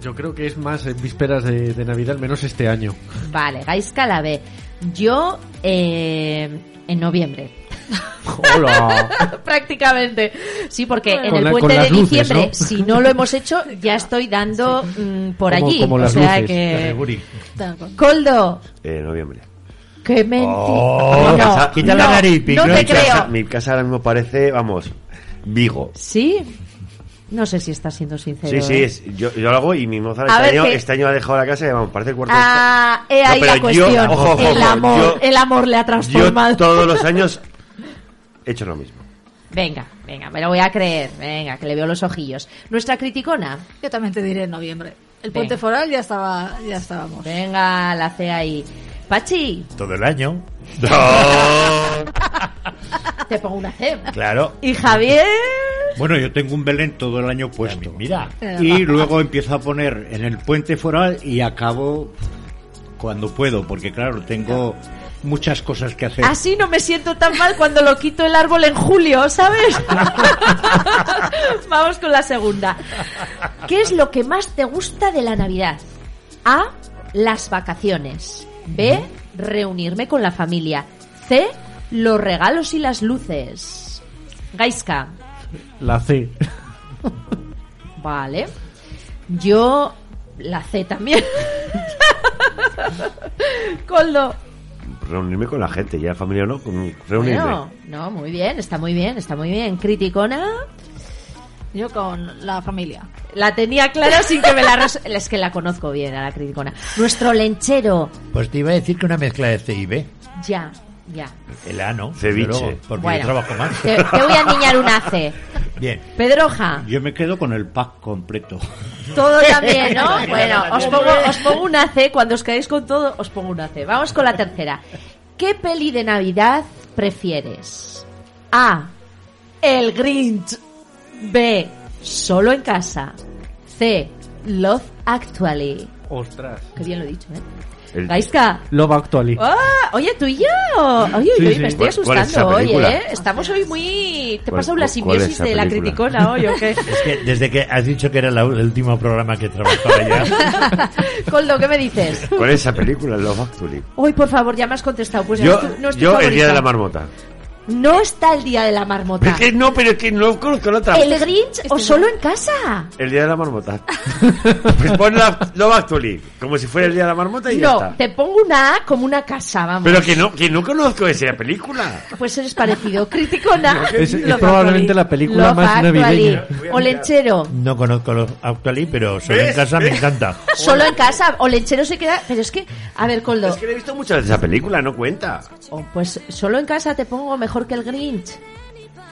F: Yo creo que es más en vísperas de, de Navidad, menos este año.
A: Vale, Gaiska la B. Yo, eh, en noviembre.
F: Hola. [laughs]
A: Prácticamente. Sí, porque en
F: Con
A: el
F: la-
A: puente de
F: luces,
A: diciembre,
F: ¿no?
A: si no lo hemos hecho, [laughs] ya estoy dando mm, por
F: Como-
A: allí.
F: como
A: o
F: las
A: sea
F: luces.
A: que. Coldo,
E: Eh, noviembre.
A: Qué mentira.
C: Oh,
A: no,
C: quita la
A: no,
C: nariz,
A: no
C: Picón.
A: te
E: Mi casa,
A: creo.
E: mi casa ahora mismo parece, vamos, Vigo.
A: ¿Sí? No sé si estás siendo sincero.
E: Sí, sí,
A: ¿eh?
E: es, yo, yo lo hago y mi moza
A: A
E: este
A: ver,
E: año,
A: que-
E: este año ha dejado la casa y vamos, parece el cuarto de
A: Ah, he
E: No,
A: ahí
E: pero
A: la
E: yo-
A: cuestión.
E: ojo, ojo,
A: el amor,
E: yo-
A: el amor le ha
E: Yo
A: transformado.
E: todos los años he hecho lo mismo.
A: Venga, venga, me lo voy a creer. Venga, que le veo los ojillos. Nuestra criticona.
D: Yo también te diré en noviembre. El
A: Venga.
D: puente foral ya estaba, ya estábamos.
A: Venga, la C ahí. Pachi,
C: Todo el año. [laughs]
A: te pongo una C.
C: Claro.
A: Y Javier.
B: Bueno, yo tengo un Belén todo el año puesto.
C: Mira.
B: Y luego empiezo a poner en el puente foral y acabo cuando puedo, porque claro, tengo muchas cosas que hacer.
A: Así no me siento tan mal cuando lo quito el árbol en julio, ¿sabes? [laughs] Vamos con la segunda. ¿Qué es lo que más te gusta de la Navidad? A. Las vacaciones. B. Reunirme con la familia. C. Los regalos y las luces. Gaiska.
F: La C.
A: Vale. Yo. La C también. Coldo.
E: Reunirme con la gente, ya familia no, con reunirme.
A: Bueno, no, muy bien, está muy bien, está muy bien. Criticona.
D: Yo con la familia.
A: La tenía clara sin que me la... [laughs] Es que la conozco bien a la criticona. Nuestro lenchero.
C: Pues te iba a decir que una mezcla de C y B.
A: Ya, ya.
C: El A no.
E: Ceviche.
C: luego, porque
A: Bueno.
C: yo trabajo más.
A: Te, te voy a niñar una C. [laughs]
C: Bien.
A: Pedroja.
B: Yo me quedo con el pack completo.
A: Todo también, ¿no? [laughs] Bueno, os pongo, os pongo una C. Cuando os quedéis con todo, os pongo una C. Vamos con la tercera. ¿Qué peli de Navidad prefieres? A. El Grinch. B. Solo en casa. C. Love Actually.
F: Ostras.
A: Qué bien lo he dicho, ¿eh?
E: El-
A: Gaiska.
F: Love Actually.
A: Ah, oye, tú y yo. Oye,
F: Sí,
A: oye,
F: sí.
A: me estoy
E: ¿Cuál- cuál es esa
A: asustando hoy? ¿eh? Estamos hoy muy... ¿Te
E: ¿Cuál-
A: pasa una simbiosis de la criticona hoy o qué?
C: Es que desde que has dicho que era la- el último programa que trabajaba ya. [laughs]
A: Coldo, ¿qué me dices?
E: ¿Cuál es esa película? Love Actually.
A: Hoy, por favor, ya me has contestado. Pues
E: Yo,
A: no es tu- no es tu
E: yo el día de la marmota.
A: No está el día de la marmota.
E: es que no, pero es que no conozco la otra.
A: ¿El Grinch o solo en casa?
E: El día de la marmota. [laughs] pues pon la Love Actually, como si fuera el día de la marmota y ya
A: No,
E: está.
A: te pongo una A como una casa, vamos.
E: Pero que no, que no conozco esa película.
A: Pues eres parecido. [laughs] Criticona.
F: Es, es
A: Love
F: probablemente la película
A: Love
F: más
A: Actually.
F: navideña.
A: O lechero.
C: No conozco los Actually, pero solo en
E: ¿Ves?
C: casa me encanta. [laughs]
A: Solo en casa. O lechero se queda. Pero es que, a ver, Coldo.
E: Es que le he visto muchas veces esa película, no cuenta.
A: Oh, pues solo en casa te pongo mejor que el Grinch.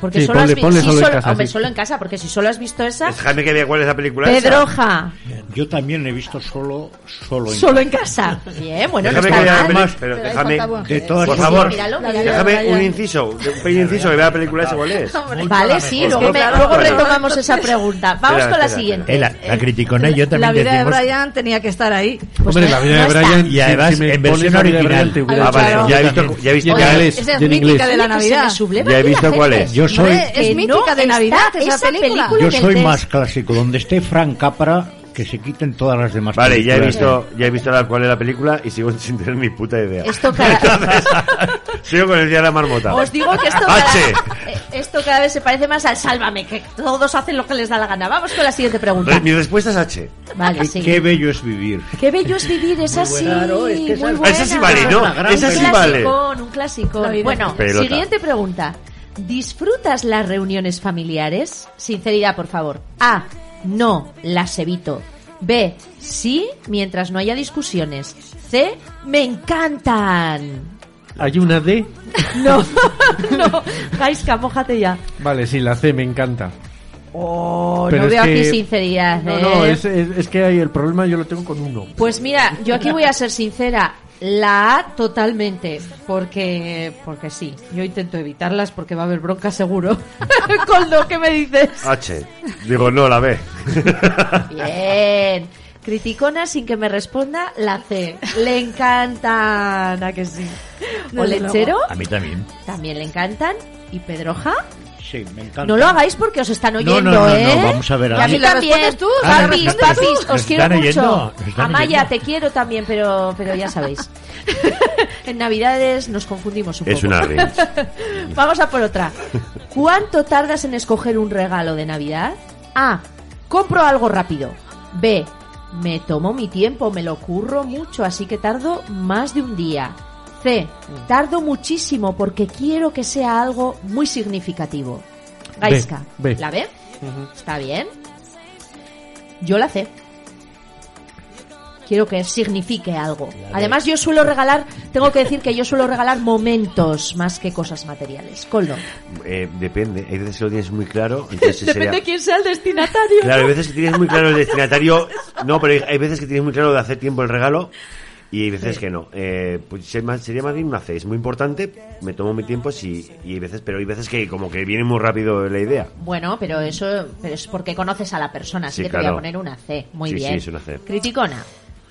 A: Porque
F: Sí,
A: solo
F: ponle-
A: has visto.
F: ponle solo en casa,
A: hombre,
F: sí.
A: solo en casa, porque si solo has visto esa.
E: Déjame que vea cuál es la película esa.
B: Yo también he visto solo, solo en
A: Solo en casa. Bien, bueno, no
E: Déjame
A: está
E: que la
A: mal.
E: peli- pero déjame,
B: de todas
E: por
A: Sí,
E: favor,
A: míralo,
D: La
A: míralo.
D: vida de
E: déjame un
D: Brian.
E: inciso, un pequeño inciso, que vea la película esa cuál es.
A: Vale, sí, luego,
E: Es que
A: me- luego retomamos esa pregunta. Vamos
E: Espera,
A: con la
E: espera,
A: siguiente.
C: Eh, la, la criticona y yo
D: La
C: también
D: vida de
C: decimos...
D: Brian tenía que estar ahí.
A: Pues
F: Hombre,
A: no-
F: la vida
A: no
F: de. Brian.
C: Y además, en
F: pones
C: versión
F: la vida de
C: original.
E: Ah, vale, ya he visto, ya he visto
F: en
E: cuál es.
D: Esa es
F: en
D: mítica de la Navidad.
E: Ya he visto
A: la
E: cuál es.
B: Yo soy,
D: es mítica
A: no
D: de Navidad esa película.
B: yo
A: en
B: soy más clásico. Donde esté Frank Capra, que se quiten todas las demás
E: Vale, ya he visto, ya he visto la, cuál es la película y sigo [laughs] sin tener ni puta idea.
A: Esto cada, [laughs]
E: Sigo con el día de la marmota.
A: os digo que esto cada,
E: H.
A: eh, esto cada vez se parece más al Sálvame, que todos hacen lo que les da la gana. Vamos con la siguiente pregunta.
E: Re- Mi respuesta es H.
A: Vale,
B: Qué,
A: sí.
B: qué bello es vivir.
A: Qué bello es vivir, es así.
B: Claro, es que
A: muy
B: es-
A: buena.
E: Esa sí vale, ¿no? Esa sí
A: un
E: vale.
A: un clásico. Bueno,
E: Pelota.
A: siguiente pregunta. ¿Disfrutas las reuniones familiares? Sinceridad, por favor. A. No, las evito. B. Sí, mientras no haya discusiones. C. Me encantan.
F: Hay una D. [laughs]
A: No, [laughs] no. Gaiska, mójate ya.
F: Vale, sí, la C me encanta.
A: Oh,
F: Pero
A: no veo aquí
F: que-
A: sinceridad.
F: No,
A: ¿eh?
F: no, es, es, es que hay el problema yo lo tengo con uno.
A: Pues mira, yo aquí voy a ser sincera. La A totalmente, porque porque sí. Yo intento evitarlas porque va a haber bronca seguro. [laughs] Coldo, ¿qué me dices?
E: H. Digo, no, la B. [laughs]
A: Bien. Criticona sin que me responda la C. Le encantan, ¿a que sí? ¿O lechero?
C: A mí también.
A: También le encantan. ¿Y Pedroja?
B: Sí, me encanta.
A: No lo hagáis porque os están oyendo,
B: no, no, no,
A: ¿eh?
B: vamos a ver,
A: Y a mí también.
D: tú,
A: papis, papis, os quiero mucho. Amaya, te quiero también, pero, pero ya sabéis. [laughs] en Navidades nos confundimos un
E: Es
A: poco.
E: una Grinch. [laughs]
A: Vamos a por otra. ¿Cuánto tardas en escoger un regalo de Navidad? A. Compro algo rápido. B. Me tomo mi tiempo, me lo curro mucho, así que tardo más de un día. C. Tardo muchísimo porque quiero que sea algo muy significativo. Gaiska.
F: B.
A: ¿La B? Está bien. Yo la C. Quiero que signifique algo. Además, yo suelo regalar, tengo que decir que yo suelo regalar momentos más que cosas materiales. Coldo.
E: Eh, depende. Hay veces que lo tienes muy claro. Entonces sería...
A: quién sea el destinatario.
E: Claro, hay veces que tienes muy claro el destinatario. No, pero hay veces que tienes muy claro de hacer tiempo el regalo. Y hay veces que no. Eh, pues sería más, sería más bien una C. Es muy importante. Me tomo mi tiempo, sí. Y hay veces, pero hay veces que como que viene muy rápido la idea.
A: Bueno, pero eso pero es porque conoces a la persona, así
E: Sí,
A: que te voy a
E: claro.
A: poner una C. Muy
E: Sí,
A: bien.
E: sí, es una C.
A: Criticona.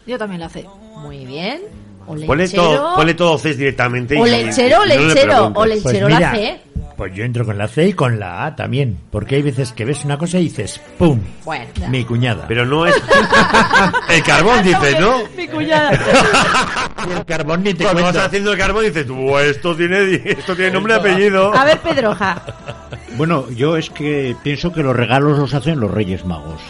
D: Yo también la sé.
A: Muy bien. O
E: Ponle todo, ponle todo Cs directamente. y-
A: O
E: y-
A: lechero,
E: y no le
A: lechero. O lechero
C: Pues
A: la
C: mira,
A: C.
C: Pues yo entro con la C y con la A también. Porque hay veces que ves una cosa y dices, ¡pum!
A: Bueno.
C: Mi cuñada.
E: Pero no es... [laughs] el carbón, dices, ¿no?
A: Mi cuñada. [laughs]
C: Y el carbón ni te
E: Cuando vas haciendo el carbón dices, "Buah, esto tiene, esto tiene nombre y apellido.
A: A ver, Pedroja. [laughs]
B: Bueno, yo es que pienso que los regalos los hacen los Reyes Magos.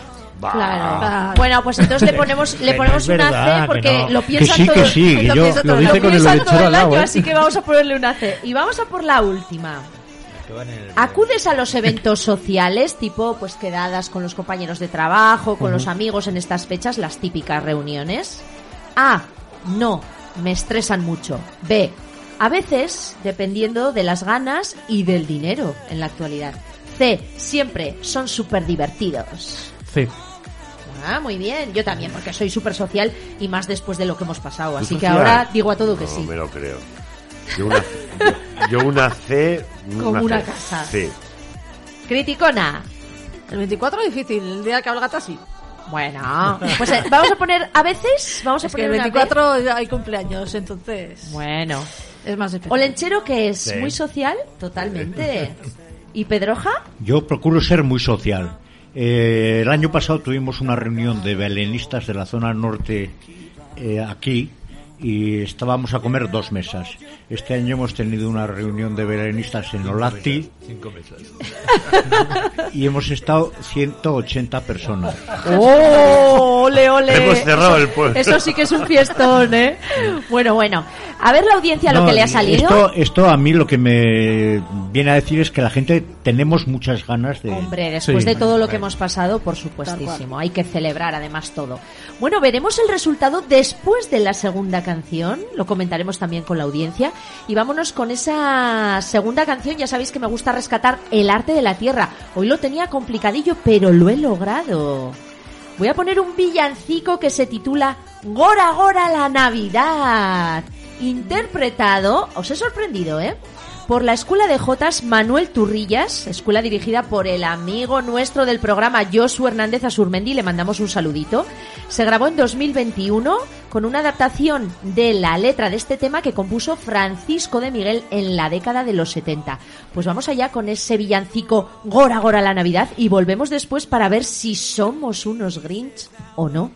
E: Va.
A: Claro.
D: Claro.
A: Bueno, pues entonces le ponemos, le
C: Que
A: ponemos
C: no
A: una
C: verdad,
A: C
C: que
A: porque
C: no.
A: lo
B: Que
A: piensan
B: sí, que
A: todo,
B: sí, que
A: lo
B: yo
F: lo
A: lo
F: con el
A: piensan
F: lechero
A: todo el año,
F: ¿eh?
A: así que vamos a ponerle una C. Y vamos a por la última. ¿Acudes a los eventos sociales, tipo pues quedadas con los compañeros de trabajo, con los amigos en estas fechas, las típicas reuniones? A. No, me estresan mucho. B. A veces, dependiendo de las ganas y del dinero en la actualidad. C. Siempre son súper divertidos.
F: C.
A: Ah, muy bien. Yo también, porque soy súper social y más después de lo que hemos pasado. Así que
E: social?
A: ahora digo a todo que
E: No
A: sí.
E: me lo creo. Yo una, yo, yo una C.
A: Como una casa.
E: Sí.
A: Criticona.
D: El 24 es difícil, el día que habla gata sí.
A: Bueno, pues eh, vamos a poner a veces, vamos a
D: Es que
A: poner
D: el
A: una
D: 24 ya hay cumpleaños, entonces
A: vez. Bueno.
D: es más especial.
A: Olenchero que es
C: Sí.
A: muy social, totalmente. ¿Y Pedroja?
B: Yo procuro ser muy social. Eh, el año pasado tuvimos una reunión de belenistas de la zona norte eh, aquí y estábamos a comer dos mesas. Este año hemos tenido una reunión de belenistas en Olacti
C: Cinco mesas. [laughs]
B: y hemos estado 180 personas.
A: ¡Oh! ¡Ole, ole!
E: Hemos cerrado el pueblo.
A: Eso sí que es un fiestón, ¿eh? Bueno, bueno. A ver la audiencia lo que le ha salido.
B: Esto, esto a mí lo que me viene a decir es que la gente tenemos muchas ganas de...
A: Hombre, después
F: Sí.
A: de todo lo que hemos pasado, por supuestísimo. Hay que celebrar además todo. Bueno, veremos el resultado después de la segunda canción. Lo comentaremos también con la audiencia. Y vámonos con esa segunda canción. Ya sabéis que me gusta rescatar el arte de la tierra. Hoy lo tenía complicadillo, pero lo he logrado. Voy a poner un villancico que se titula Gora Gora la Navidad. Interpretado, os he sorprendido, ¿eh? Por la Escuela de Jotas Manuel Turrillas, escuela dirigida por el amigo nuestro del programa Josu Hernández Asurmendi, le mandamos un saludito. Se grabó en 2021 con una adaptación de la letra de este tema que compuso Francisco de Miguel en la década de los 70. Pues vamos allá con ese villancico Gora Gora la Navidad y volvemos después para ver si somos unos Grinch o no.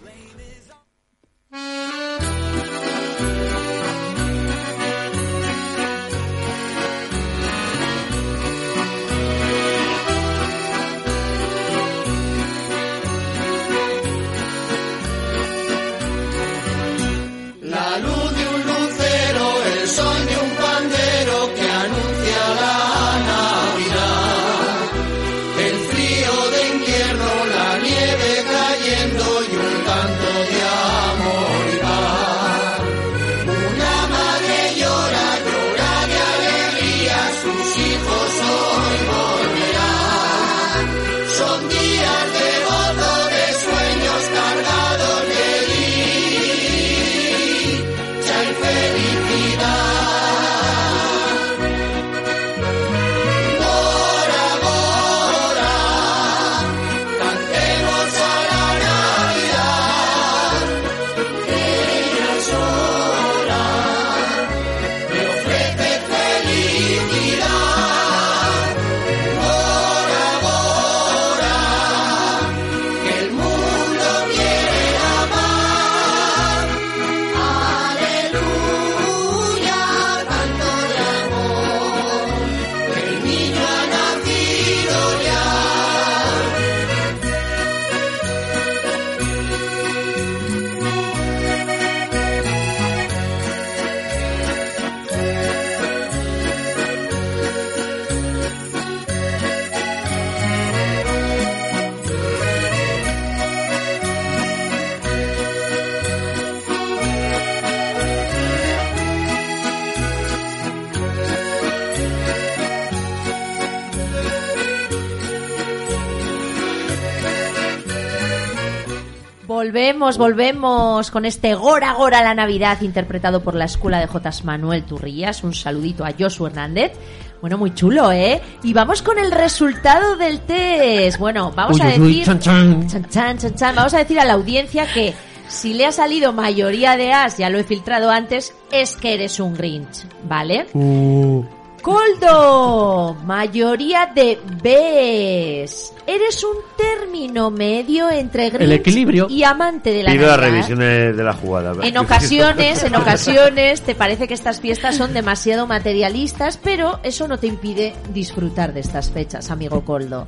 A: Volvemos, volvemos con este Gora Gora la Navidad interpretado por la Escuela de Jotas Manuel Turrillas. Un saludito a Josu Hernández. Bueno, muy chulo, ¿eh? Y vamos con el resultado del test. Bueno, vamos a decir...
F: chan, chan.
A: Chan, chan, chan, chan. Vamos a decir a la audiencia que si le ha salido mayoría de As, ya lo he filtrado antes, es que eres un Grinch, ¿vale?
F: Uh,
A: Coldo, mayoría de Bs. Eres un término medio entre Grinch
F: El equilibrio.
A: y amante de la
E: Pido la
A: Navidad.
E: revisión de, de la jugada.
A: En ocasiones, en ocasiones te parece que estas fiestas son demasiado materialistas, pero eso no te impide disfrutar de estas fechas, amigo Coldo.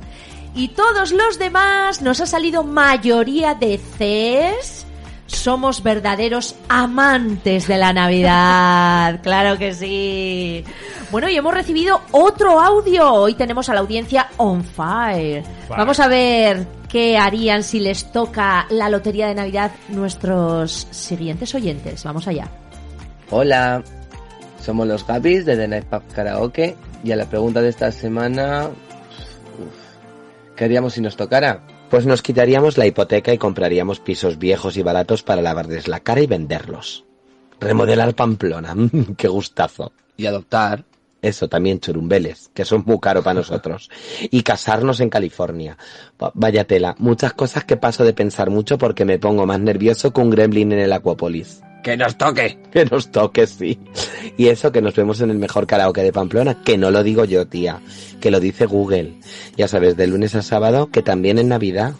A: Y todos los demás nos ha salido mayoría de Cs. Somos verdaderos amantes de la Navidad. [laughs] Claro que sí. Bueno, y hemos recibido otro audio. Hoy tenemos a la audiencia on fire. Vamos a ver qué harían si les toca la lotería de Navidad nuestros siguientes oyentes. Vamos allá.
J: Hola, somos los Gabis de The Night Pub Karaoke y a la pregunta de esta semana, uf, ¿qué haríamos si nos tocara?
K: Pues nos quitaríamos la hipoteca y compraríamos pisos viejos y baratos para lavarles la cara y venderlos. Remodelar Pamplona, [laughs] qué gustazo.
J: Y adoptar.
K: Eso también, churumbeles, que son muy caro para nosotros. [laughs] Y casarnos en California. Va- Vaya tela, muchas cosas que paso de pensar mucho porque me pongo más nervioso que un gremlin en el Aquapolis.
J: ¡Que nos toque!
K: Que nos toque, sí. Y eso que nos vemos en el mejor karaoke de Pamplona, que no lo digo yo, tía, que lo dice Google. Ya sabes, de lunes a sábado, que también en Navidad.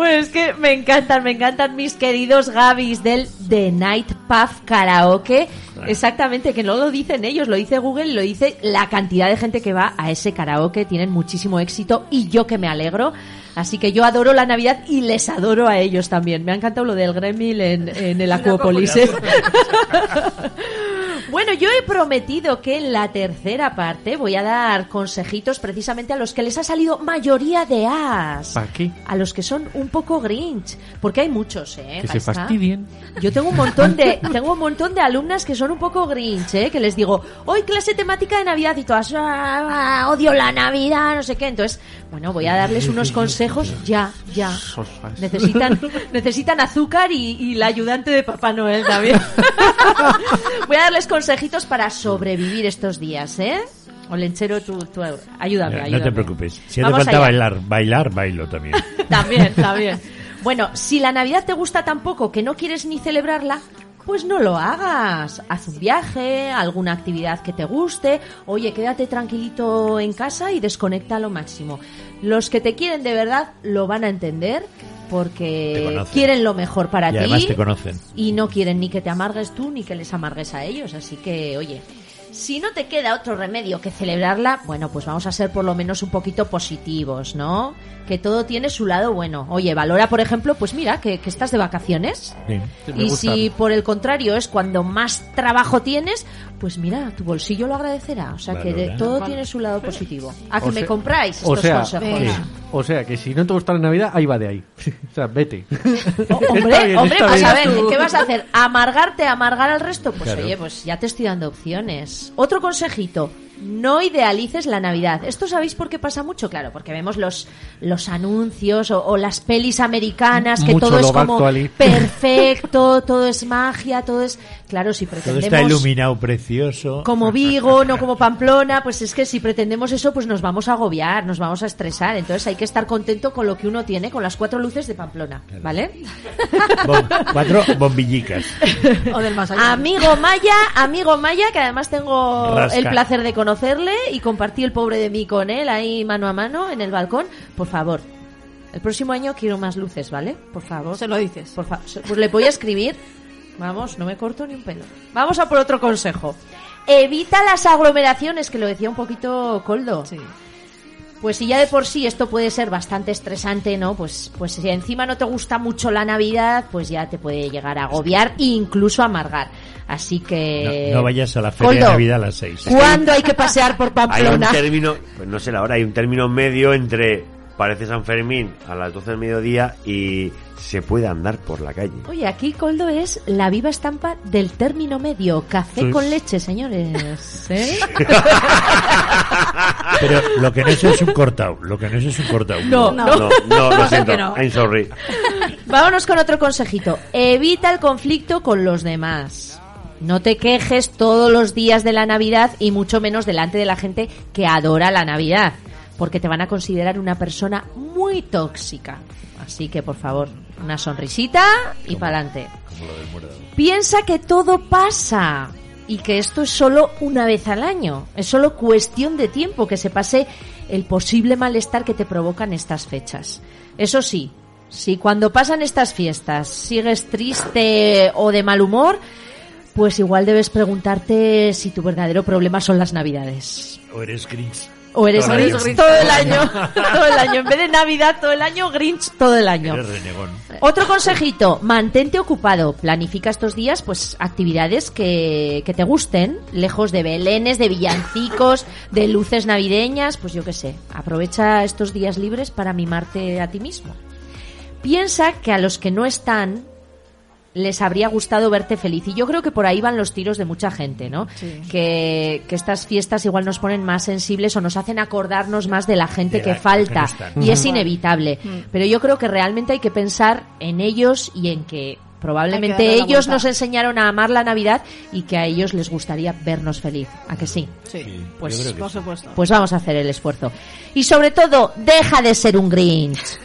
A: Pues es que me encantan, me encantan mis queridos Gabis del The Night Puff Karaoke. Exactamente, que no lo dicen ellos, lo dice Google, lo dice la cantidad de gente que va a ese karaoke, tienen muchísimo éxito y yo que me alegro. Así que yo adoro la Navidad y les adoro a ellos también. Me ha encantado lo del Gremlin en, en el [laughs] Acuópolis. ¿eh? [laughs] Bueno, yo he prometido que en la tercera parte voy a dar consejitos precisamente a los que les ha salido mayoría de as.
F: ¿Para qué?
A: A los que son un poco grinch, porque hay muchos, ¿eh?
F: Que se fastidien.
A: Yo tengo un montón de tengo un montón de alumnas que son un poco grinch, ¿eh? Que les digo, hoy clase temática de Navidad y todas, "Ah, odio la Navidad, no sé qué. Entonces, bueno, voy a darles unos [laughs] consejos ya, ya. Necesitan, necesitan azúcar y, y la ayudante de Papá Noel también. [laughs] Voy a darles consejitos para sobrevivir estos días, ¿eh? Olenchero, tú, tú ayúdame,
C: no
A: ayúdame.
C: te preocupes. Si hace falta
A: allá.
C: bailar, bailar, bailo también. [laughs]
A: También, también. Bueno, si la Navidad te gusta tan poco que no quieres ni celebrarla, pues no lo hagas. Haz un viaje, alguna actividad que te guste. Oye, quédate tranquilito en casa y desconecta lo máximo. Los que te quieren de verdad lo van a entender
C: Te
A: porque quieren lo mejor para
C: y
A: ti
C: además te conocen.
A: y no quieren ni que te amargues tú ni que les amargues a ellos. Así que, oye, si no te queda otro remedio que celebrarla, bueno, pues vamos a ser por lo menos un poquito positivos, ¿no? Que todo tiene su lado bueno. Oye, valora, por ejemplo, pues mira, que, que estás de vacaciones.
C: Sí.
A: Y si por el contrario es cuando más trabajo tienes, pues mira, tu bolsillo lo agradecerá. O sea que de- todo tiene su lado positivo. A que
F: O
A: me
F: sea-
A: compráis
F: o
A: estos
F: sea,
A: consejos.
F: o sea, que si no te gusta la Navidad, ahí va de ahí. [laughs] o sea, vete. [laughs]
A: Hombre,
F: bien,
A: hombre, pues
F: bien.
A: a ver, ¿qué vas a hacer? ¿Amargarte, amargar al resto? Pues
F: Claro.
A: oye, pues ya te estoy dando opciones. Otro consejito. No idealices la Navidad. ¿Esto sabéis por qué pasa mucho? Claro, porque vemos los, los anuncios o, o las pelis americanas que
F: Mucho
A: todo es como perfecto, todo es magia, todo es... Claro, si
C: Todo
A: pretendemos...
C: está iluminado precioso.
A: como Vigo, no como Pamplona, pues es que si pretendemos eso, pues nos vamos a agobiar, nos vamos a estresar. Entonces hay que estar contento con lo que uno tiene, con las cuatro luces de Pamplona, ¿vale?
C: Bom- cuatro bombillicas.
D: O del más allá.
A: Amigo Maya, amigo Maya, que además tengo
C: Rasca.
A: el placer de conocerle y compartí el pobre de mí con él ahí mano a mano en el balcón. Por favor, el próximo año quiero más luces, ¿vale? Por favor.
D: Se lo dices.
A: Por fa- pues le voy a escribir. Vamos, no me corto ni un pelo. Vamos a por otro consejo. Evita las aglomeraciones, que lo decía un poquito Coldo.
D: Sí.
A: Pues si ya de por sí esto puede ser bastante estresante, ¿no? Pues, pues si encima no te gusta mucho la Navidad, pues ya te puede llegar a agobiar e incluso amargar. Así que...
C: No, no vayas a la feria de Navidad a las seis.
A: ¿Cuándo hay que pasear por [laughs]
E: Hay un
A: Pamplona?
E: término, pues no sé la hora, hay un término medio entre parece San Fermín a las 12 del mediodía y se puede andar por la calle.
A: Oye, aquí Coldo es la viva estampa del término medio. Café con leche, señores. ¿Eh? [laughs]
C: Pero lo que no es es un cortado. Lo que no es es un cortado.
A: No,
E: No, no, lo siento,
A: no.
E: I'm sorry. [laughs]
A: Vámonos con otro consejito. Evita el conflicto con los demás. No te quejes todos los días de la Navidad y mucho menos delante de la gente que adora la Navidad, porque te van a considerar una persona muy tóxica. Así que, por favor, una sonrisita y para adelante. Piensa que todo pasa y que esto es solo una vez al año. Es solo cuestión de tiempo que se pase el posible malestar que te provocan estas fechas. Eso sí, si cuando pasan estas fiestas sigues triste o de mal humor, pues igual debes preguntarte si tu verdadero problema son las navidades.
C: O eres Grinch.
A: O eres
C: Todo
A: Grinch
C: año.
A: todo el año. [laughs] Todo el año. En vez de Navidad todo el año, Grinch todo el año. Otro consejito, mantente ocupado. Planifica estos días, pues, actividades que, que te gusten, lejos de belenes, de villancicos, de luces navideñas, pues yo qué sé. Aprovecha estos días libres para mimarte a ti mismo. Piensa que a los que no están les habría gustado verte feliz. Y yo creo que por ahí van los tiros de mucha gente, ¿no?
D: Sí.
A: Que, que estas fiestas igual nos ponen más sensibles o nos hacen acordarnos más de la gente
C: De
A: que
C: la-
A: falta.
C: que no están.
A: y es inevitable.
D: Mm.
A: Pero yo creo que realmente hay que pensar en ellos y en que probablemente ellos nos enseñaron a amar la Navidad y que a ellos les gustaría vernos feliz. ¿A que sí?
D: Sí,
A: Pues-
D: por
C: sí.
D: supuesto.
A: Pues vamos a hacer el esfuerzo. Y sobre todo, deja de ser un Grinch.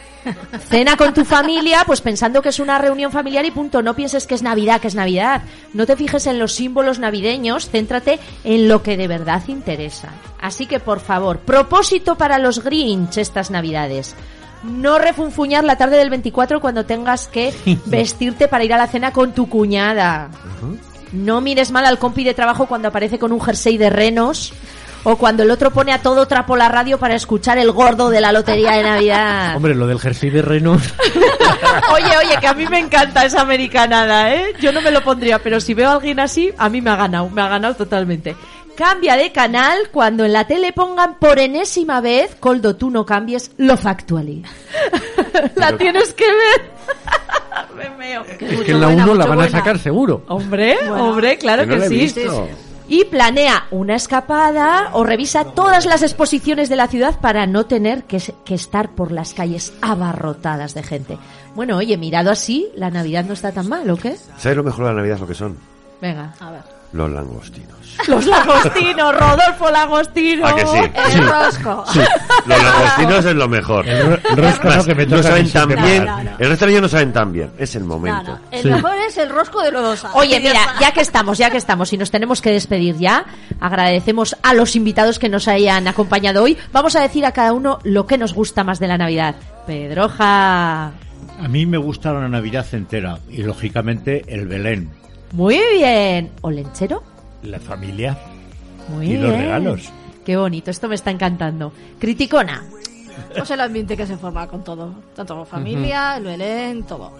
A: Cena con tu familia, pues pensando que es una reunión familiar y punto. No pienses que es Navidad, que es Navidad. No te fijes en los símbolos navideños, céntrate en lo que de verdad interesa. Así que, por favor, propósito para los Grinch estas Navidades. No refunfuñar la tarde del 24 cuando tengas que vestirte para ir a la cena con tu cuñada. No mires mal al compi de trabajo cuando aparece con un jersey de renos o cuando el otro pone a todo trapo la radio para escuchar el gordo de la lotería de Navidad.
F: Hombre, lo del jersey de renos. [laughs]
A: Oye, oye, que a mí me encanta esa americanada, ¿eh? Yo no me lo pondría, pero si veo a alguien así, a mí me ha ganado, me ha ganado totalmente. Cambia de canal cuando en la tele pongan por enésima vez, Coldo, tú no cambies, lo factually. [laughs] la tienes que ver. [laughs] me meo.
F: Es que en la 1 la van a sacar seguro.
A: Hombre, hombre, claro
F: Que no
A: que, sí. Y planea una escapada o revisa todas las exposiciones de la ciudad para no tener que, que estar por las calles abarrotadas de gente. Bueno, oye, mirado así, la Navidad no está tan mal, ¿o qué?
E: ¿Sabes lo mejor de la Navidad lo que son?
A: Venga, a ver.
E: Los langostinos. [laughs]
A: Los lagostinos, Rodolfo Lagostino.
E: ¿A que sí?
A: El
E: Sí.
A: rosco.
E: Sí, Los langostinos es lo mejor.
C: El ro- el rosco
E: Más,
C: no, que me a
E: saben tan. El resto de ellos no saben tan bien. Es el momento.
D: El mejor es el rosco de Lodosa.
A: Oye, mira, ya que estamos, ya que estamos y nos tenemos que despedir ya, agradecemos a los invitados que nos hayan acompañado hoy. Vamos a decir a cada uno lo que nos gusta más de la Navidad. Pedroja.
B: A mí me gusta la Navidad entera y lógicamente el Belén.
A: Muy bien. ¿Olenchero?
C: La familia.
A: Muy
C: Y
A: bien.
C: los regalos.
A: Qué bonito, esto me está encantando. Criticona.
D: Pues el ambiente que se forma con todo. Tanto familia, el Belén, todo.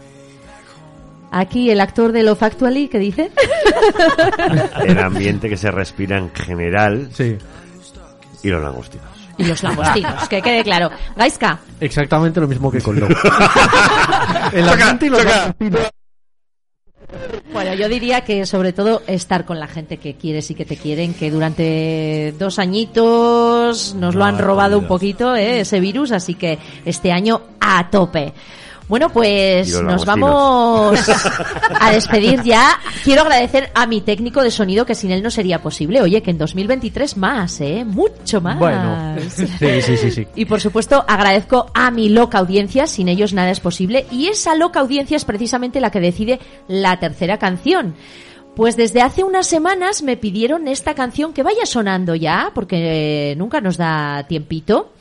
A: Aquí el actor de Love Actually, ¿qué dice? [laughs]
E: El ambiente que se respira en general.
F: Sí.
E: Y los langostinos.
A: Y los langostinos, que quede claro. Gaiska.
F: Exactamente lo mismo que con Lo. [laughs] El ambiente y los langostinos.
A: Bueno, yo diría que sobre todo estar con la gente que quieres y que te quieren, que durante dos añitos nos lo han robado un poquito, ¿eh? ese virus, así que este año a tope. Bueno, pues nos vamos [laughs] a despedir ya. Quiero agradecer a mi técnico de sonido, que sin él no sería posible. Oye, que en 2023 más, ¿eh? Mucho más.
F: Bueno, sí, sí, sí, sí.
A: Y por supuesto agradezco a mi loca audiencia, sin ellos nada es posible, y esa loca audiencia es precisamente la que decide la tercera canción. Pues desde hace unas semanas me pidieron esta canción que vaya sonando ya, porque eh, nunca nos da tiempito.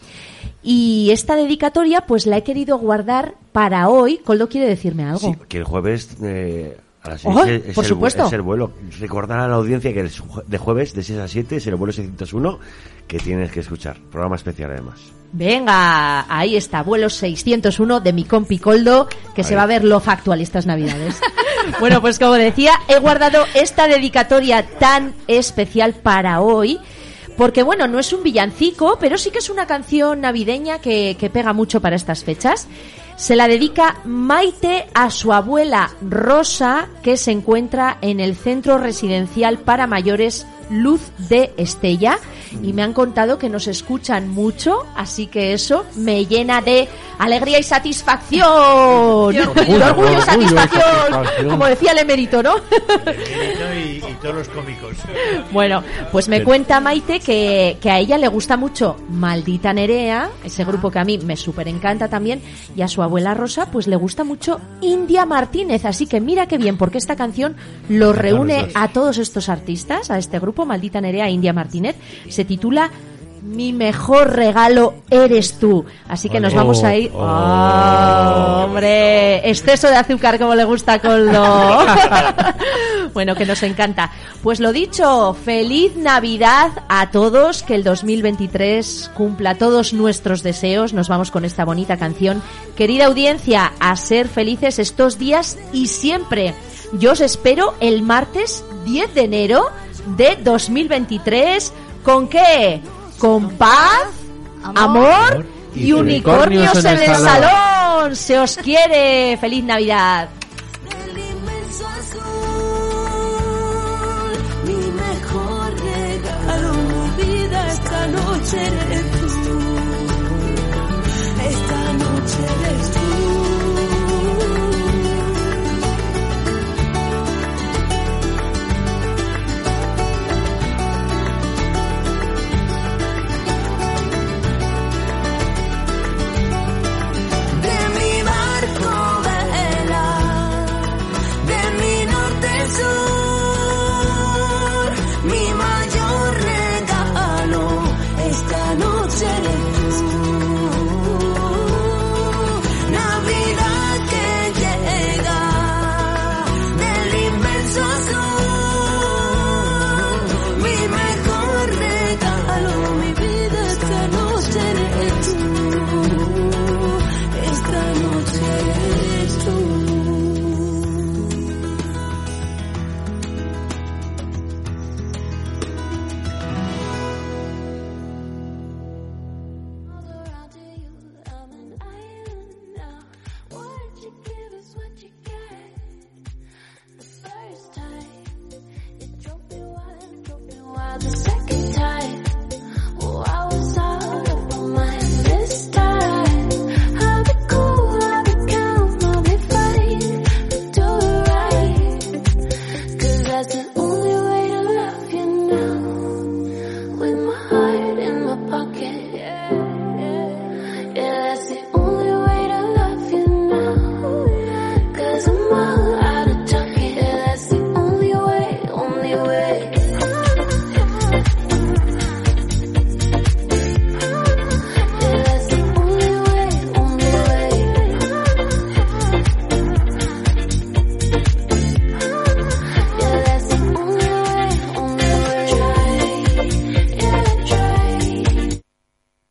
A: Y esta dedicatoria pues la he querido guardar para hoy. Coldo quiere decirme algo.
E: Sí, que el jueves eh, a las 6
A: Oh,
E: es,
A: por
E: el,
A: supuesto.
E: es el vuelo. Recordar a la audiencia que el de jueves de 6 a 7 es el vuelo 601 que tienes que escuchar. Programa especial además.
A: Venga, ahí está, vuelo 601 de mi compi Coldo, que se
E: Ahí.
A: va a ver lo factual estas navidades. [laughs] bueno, pues como decía, he guardado esta dedicatoria tan especial para hoy. Porque bueno, no es un villancico, pero sí que es una canción navideña que, que pega mucho para estas fechas. Se la dedica Maite a su abuela Rosa, que se encuentra en el centro residencial para mayores Luz de Estella. Y me han contado que nos escuchan mucho, así que eso me llena de alegría y satisfacción. [laughs]
C: Orgullo,
A: Y orgullo,
C: orgullo,
A: satisfacción.
C: satisfacción.
A: Como decía el emérito, ¿no?
C: y, y todos los cómicos. [laughs]
A: Bueno, pues me cuenta Maite que, que a ella le gusta mucho Maldita Nerea, ese grupo que a mí me súper encanta también, y a su abuela Rosa pues le gusta mucho India Martínez, así que mira qué bien, porque esta canción lo reúne a todos estos artistas, a este grupo Maldita Nerea e India Martínez, se titula Mi mejor regalo eres tú. Así que nos
C: Ole.
A: vamos a ir.
C: Oh.
A: ¡Oh, hombre, exceso de azúcar como le gusta a Coldo. [laughs] bueno, que nos encanta. Pues lo dicho, feliz Navidad a todos, que el 2023 cumpla todos nuestros deseos. Nos vamos con esta bonita canción. Querida audiencia, a ser felices estos días y siempre. Yo os espero el martes 10 de enero de 2023. ¿Con qué? Con paz, amor, y,
F: y
A: unicornios,
F: unicornios
A: en,
F: en
A: el salón. Se os quiere. [laughs] Feliz Navidad.
L: Mi mejor regalo, mi vida, esta noche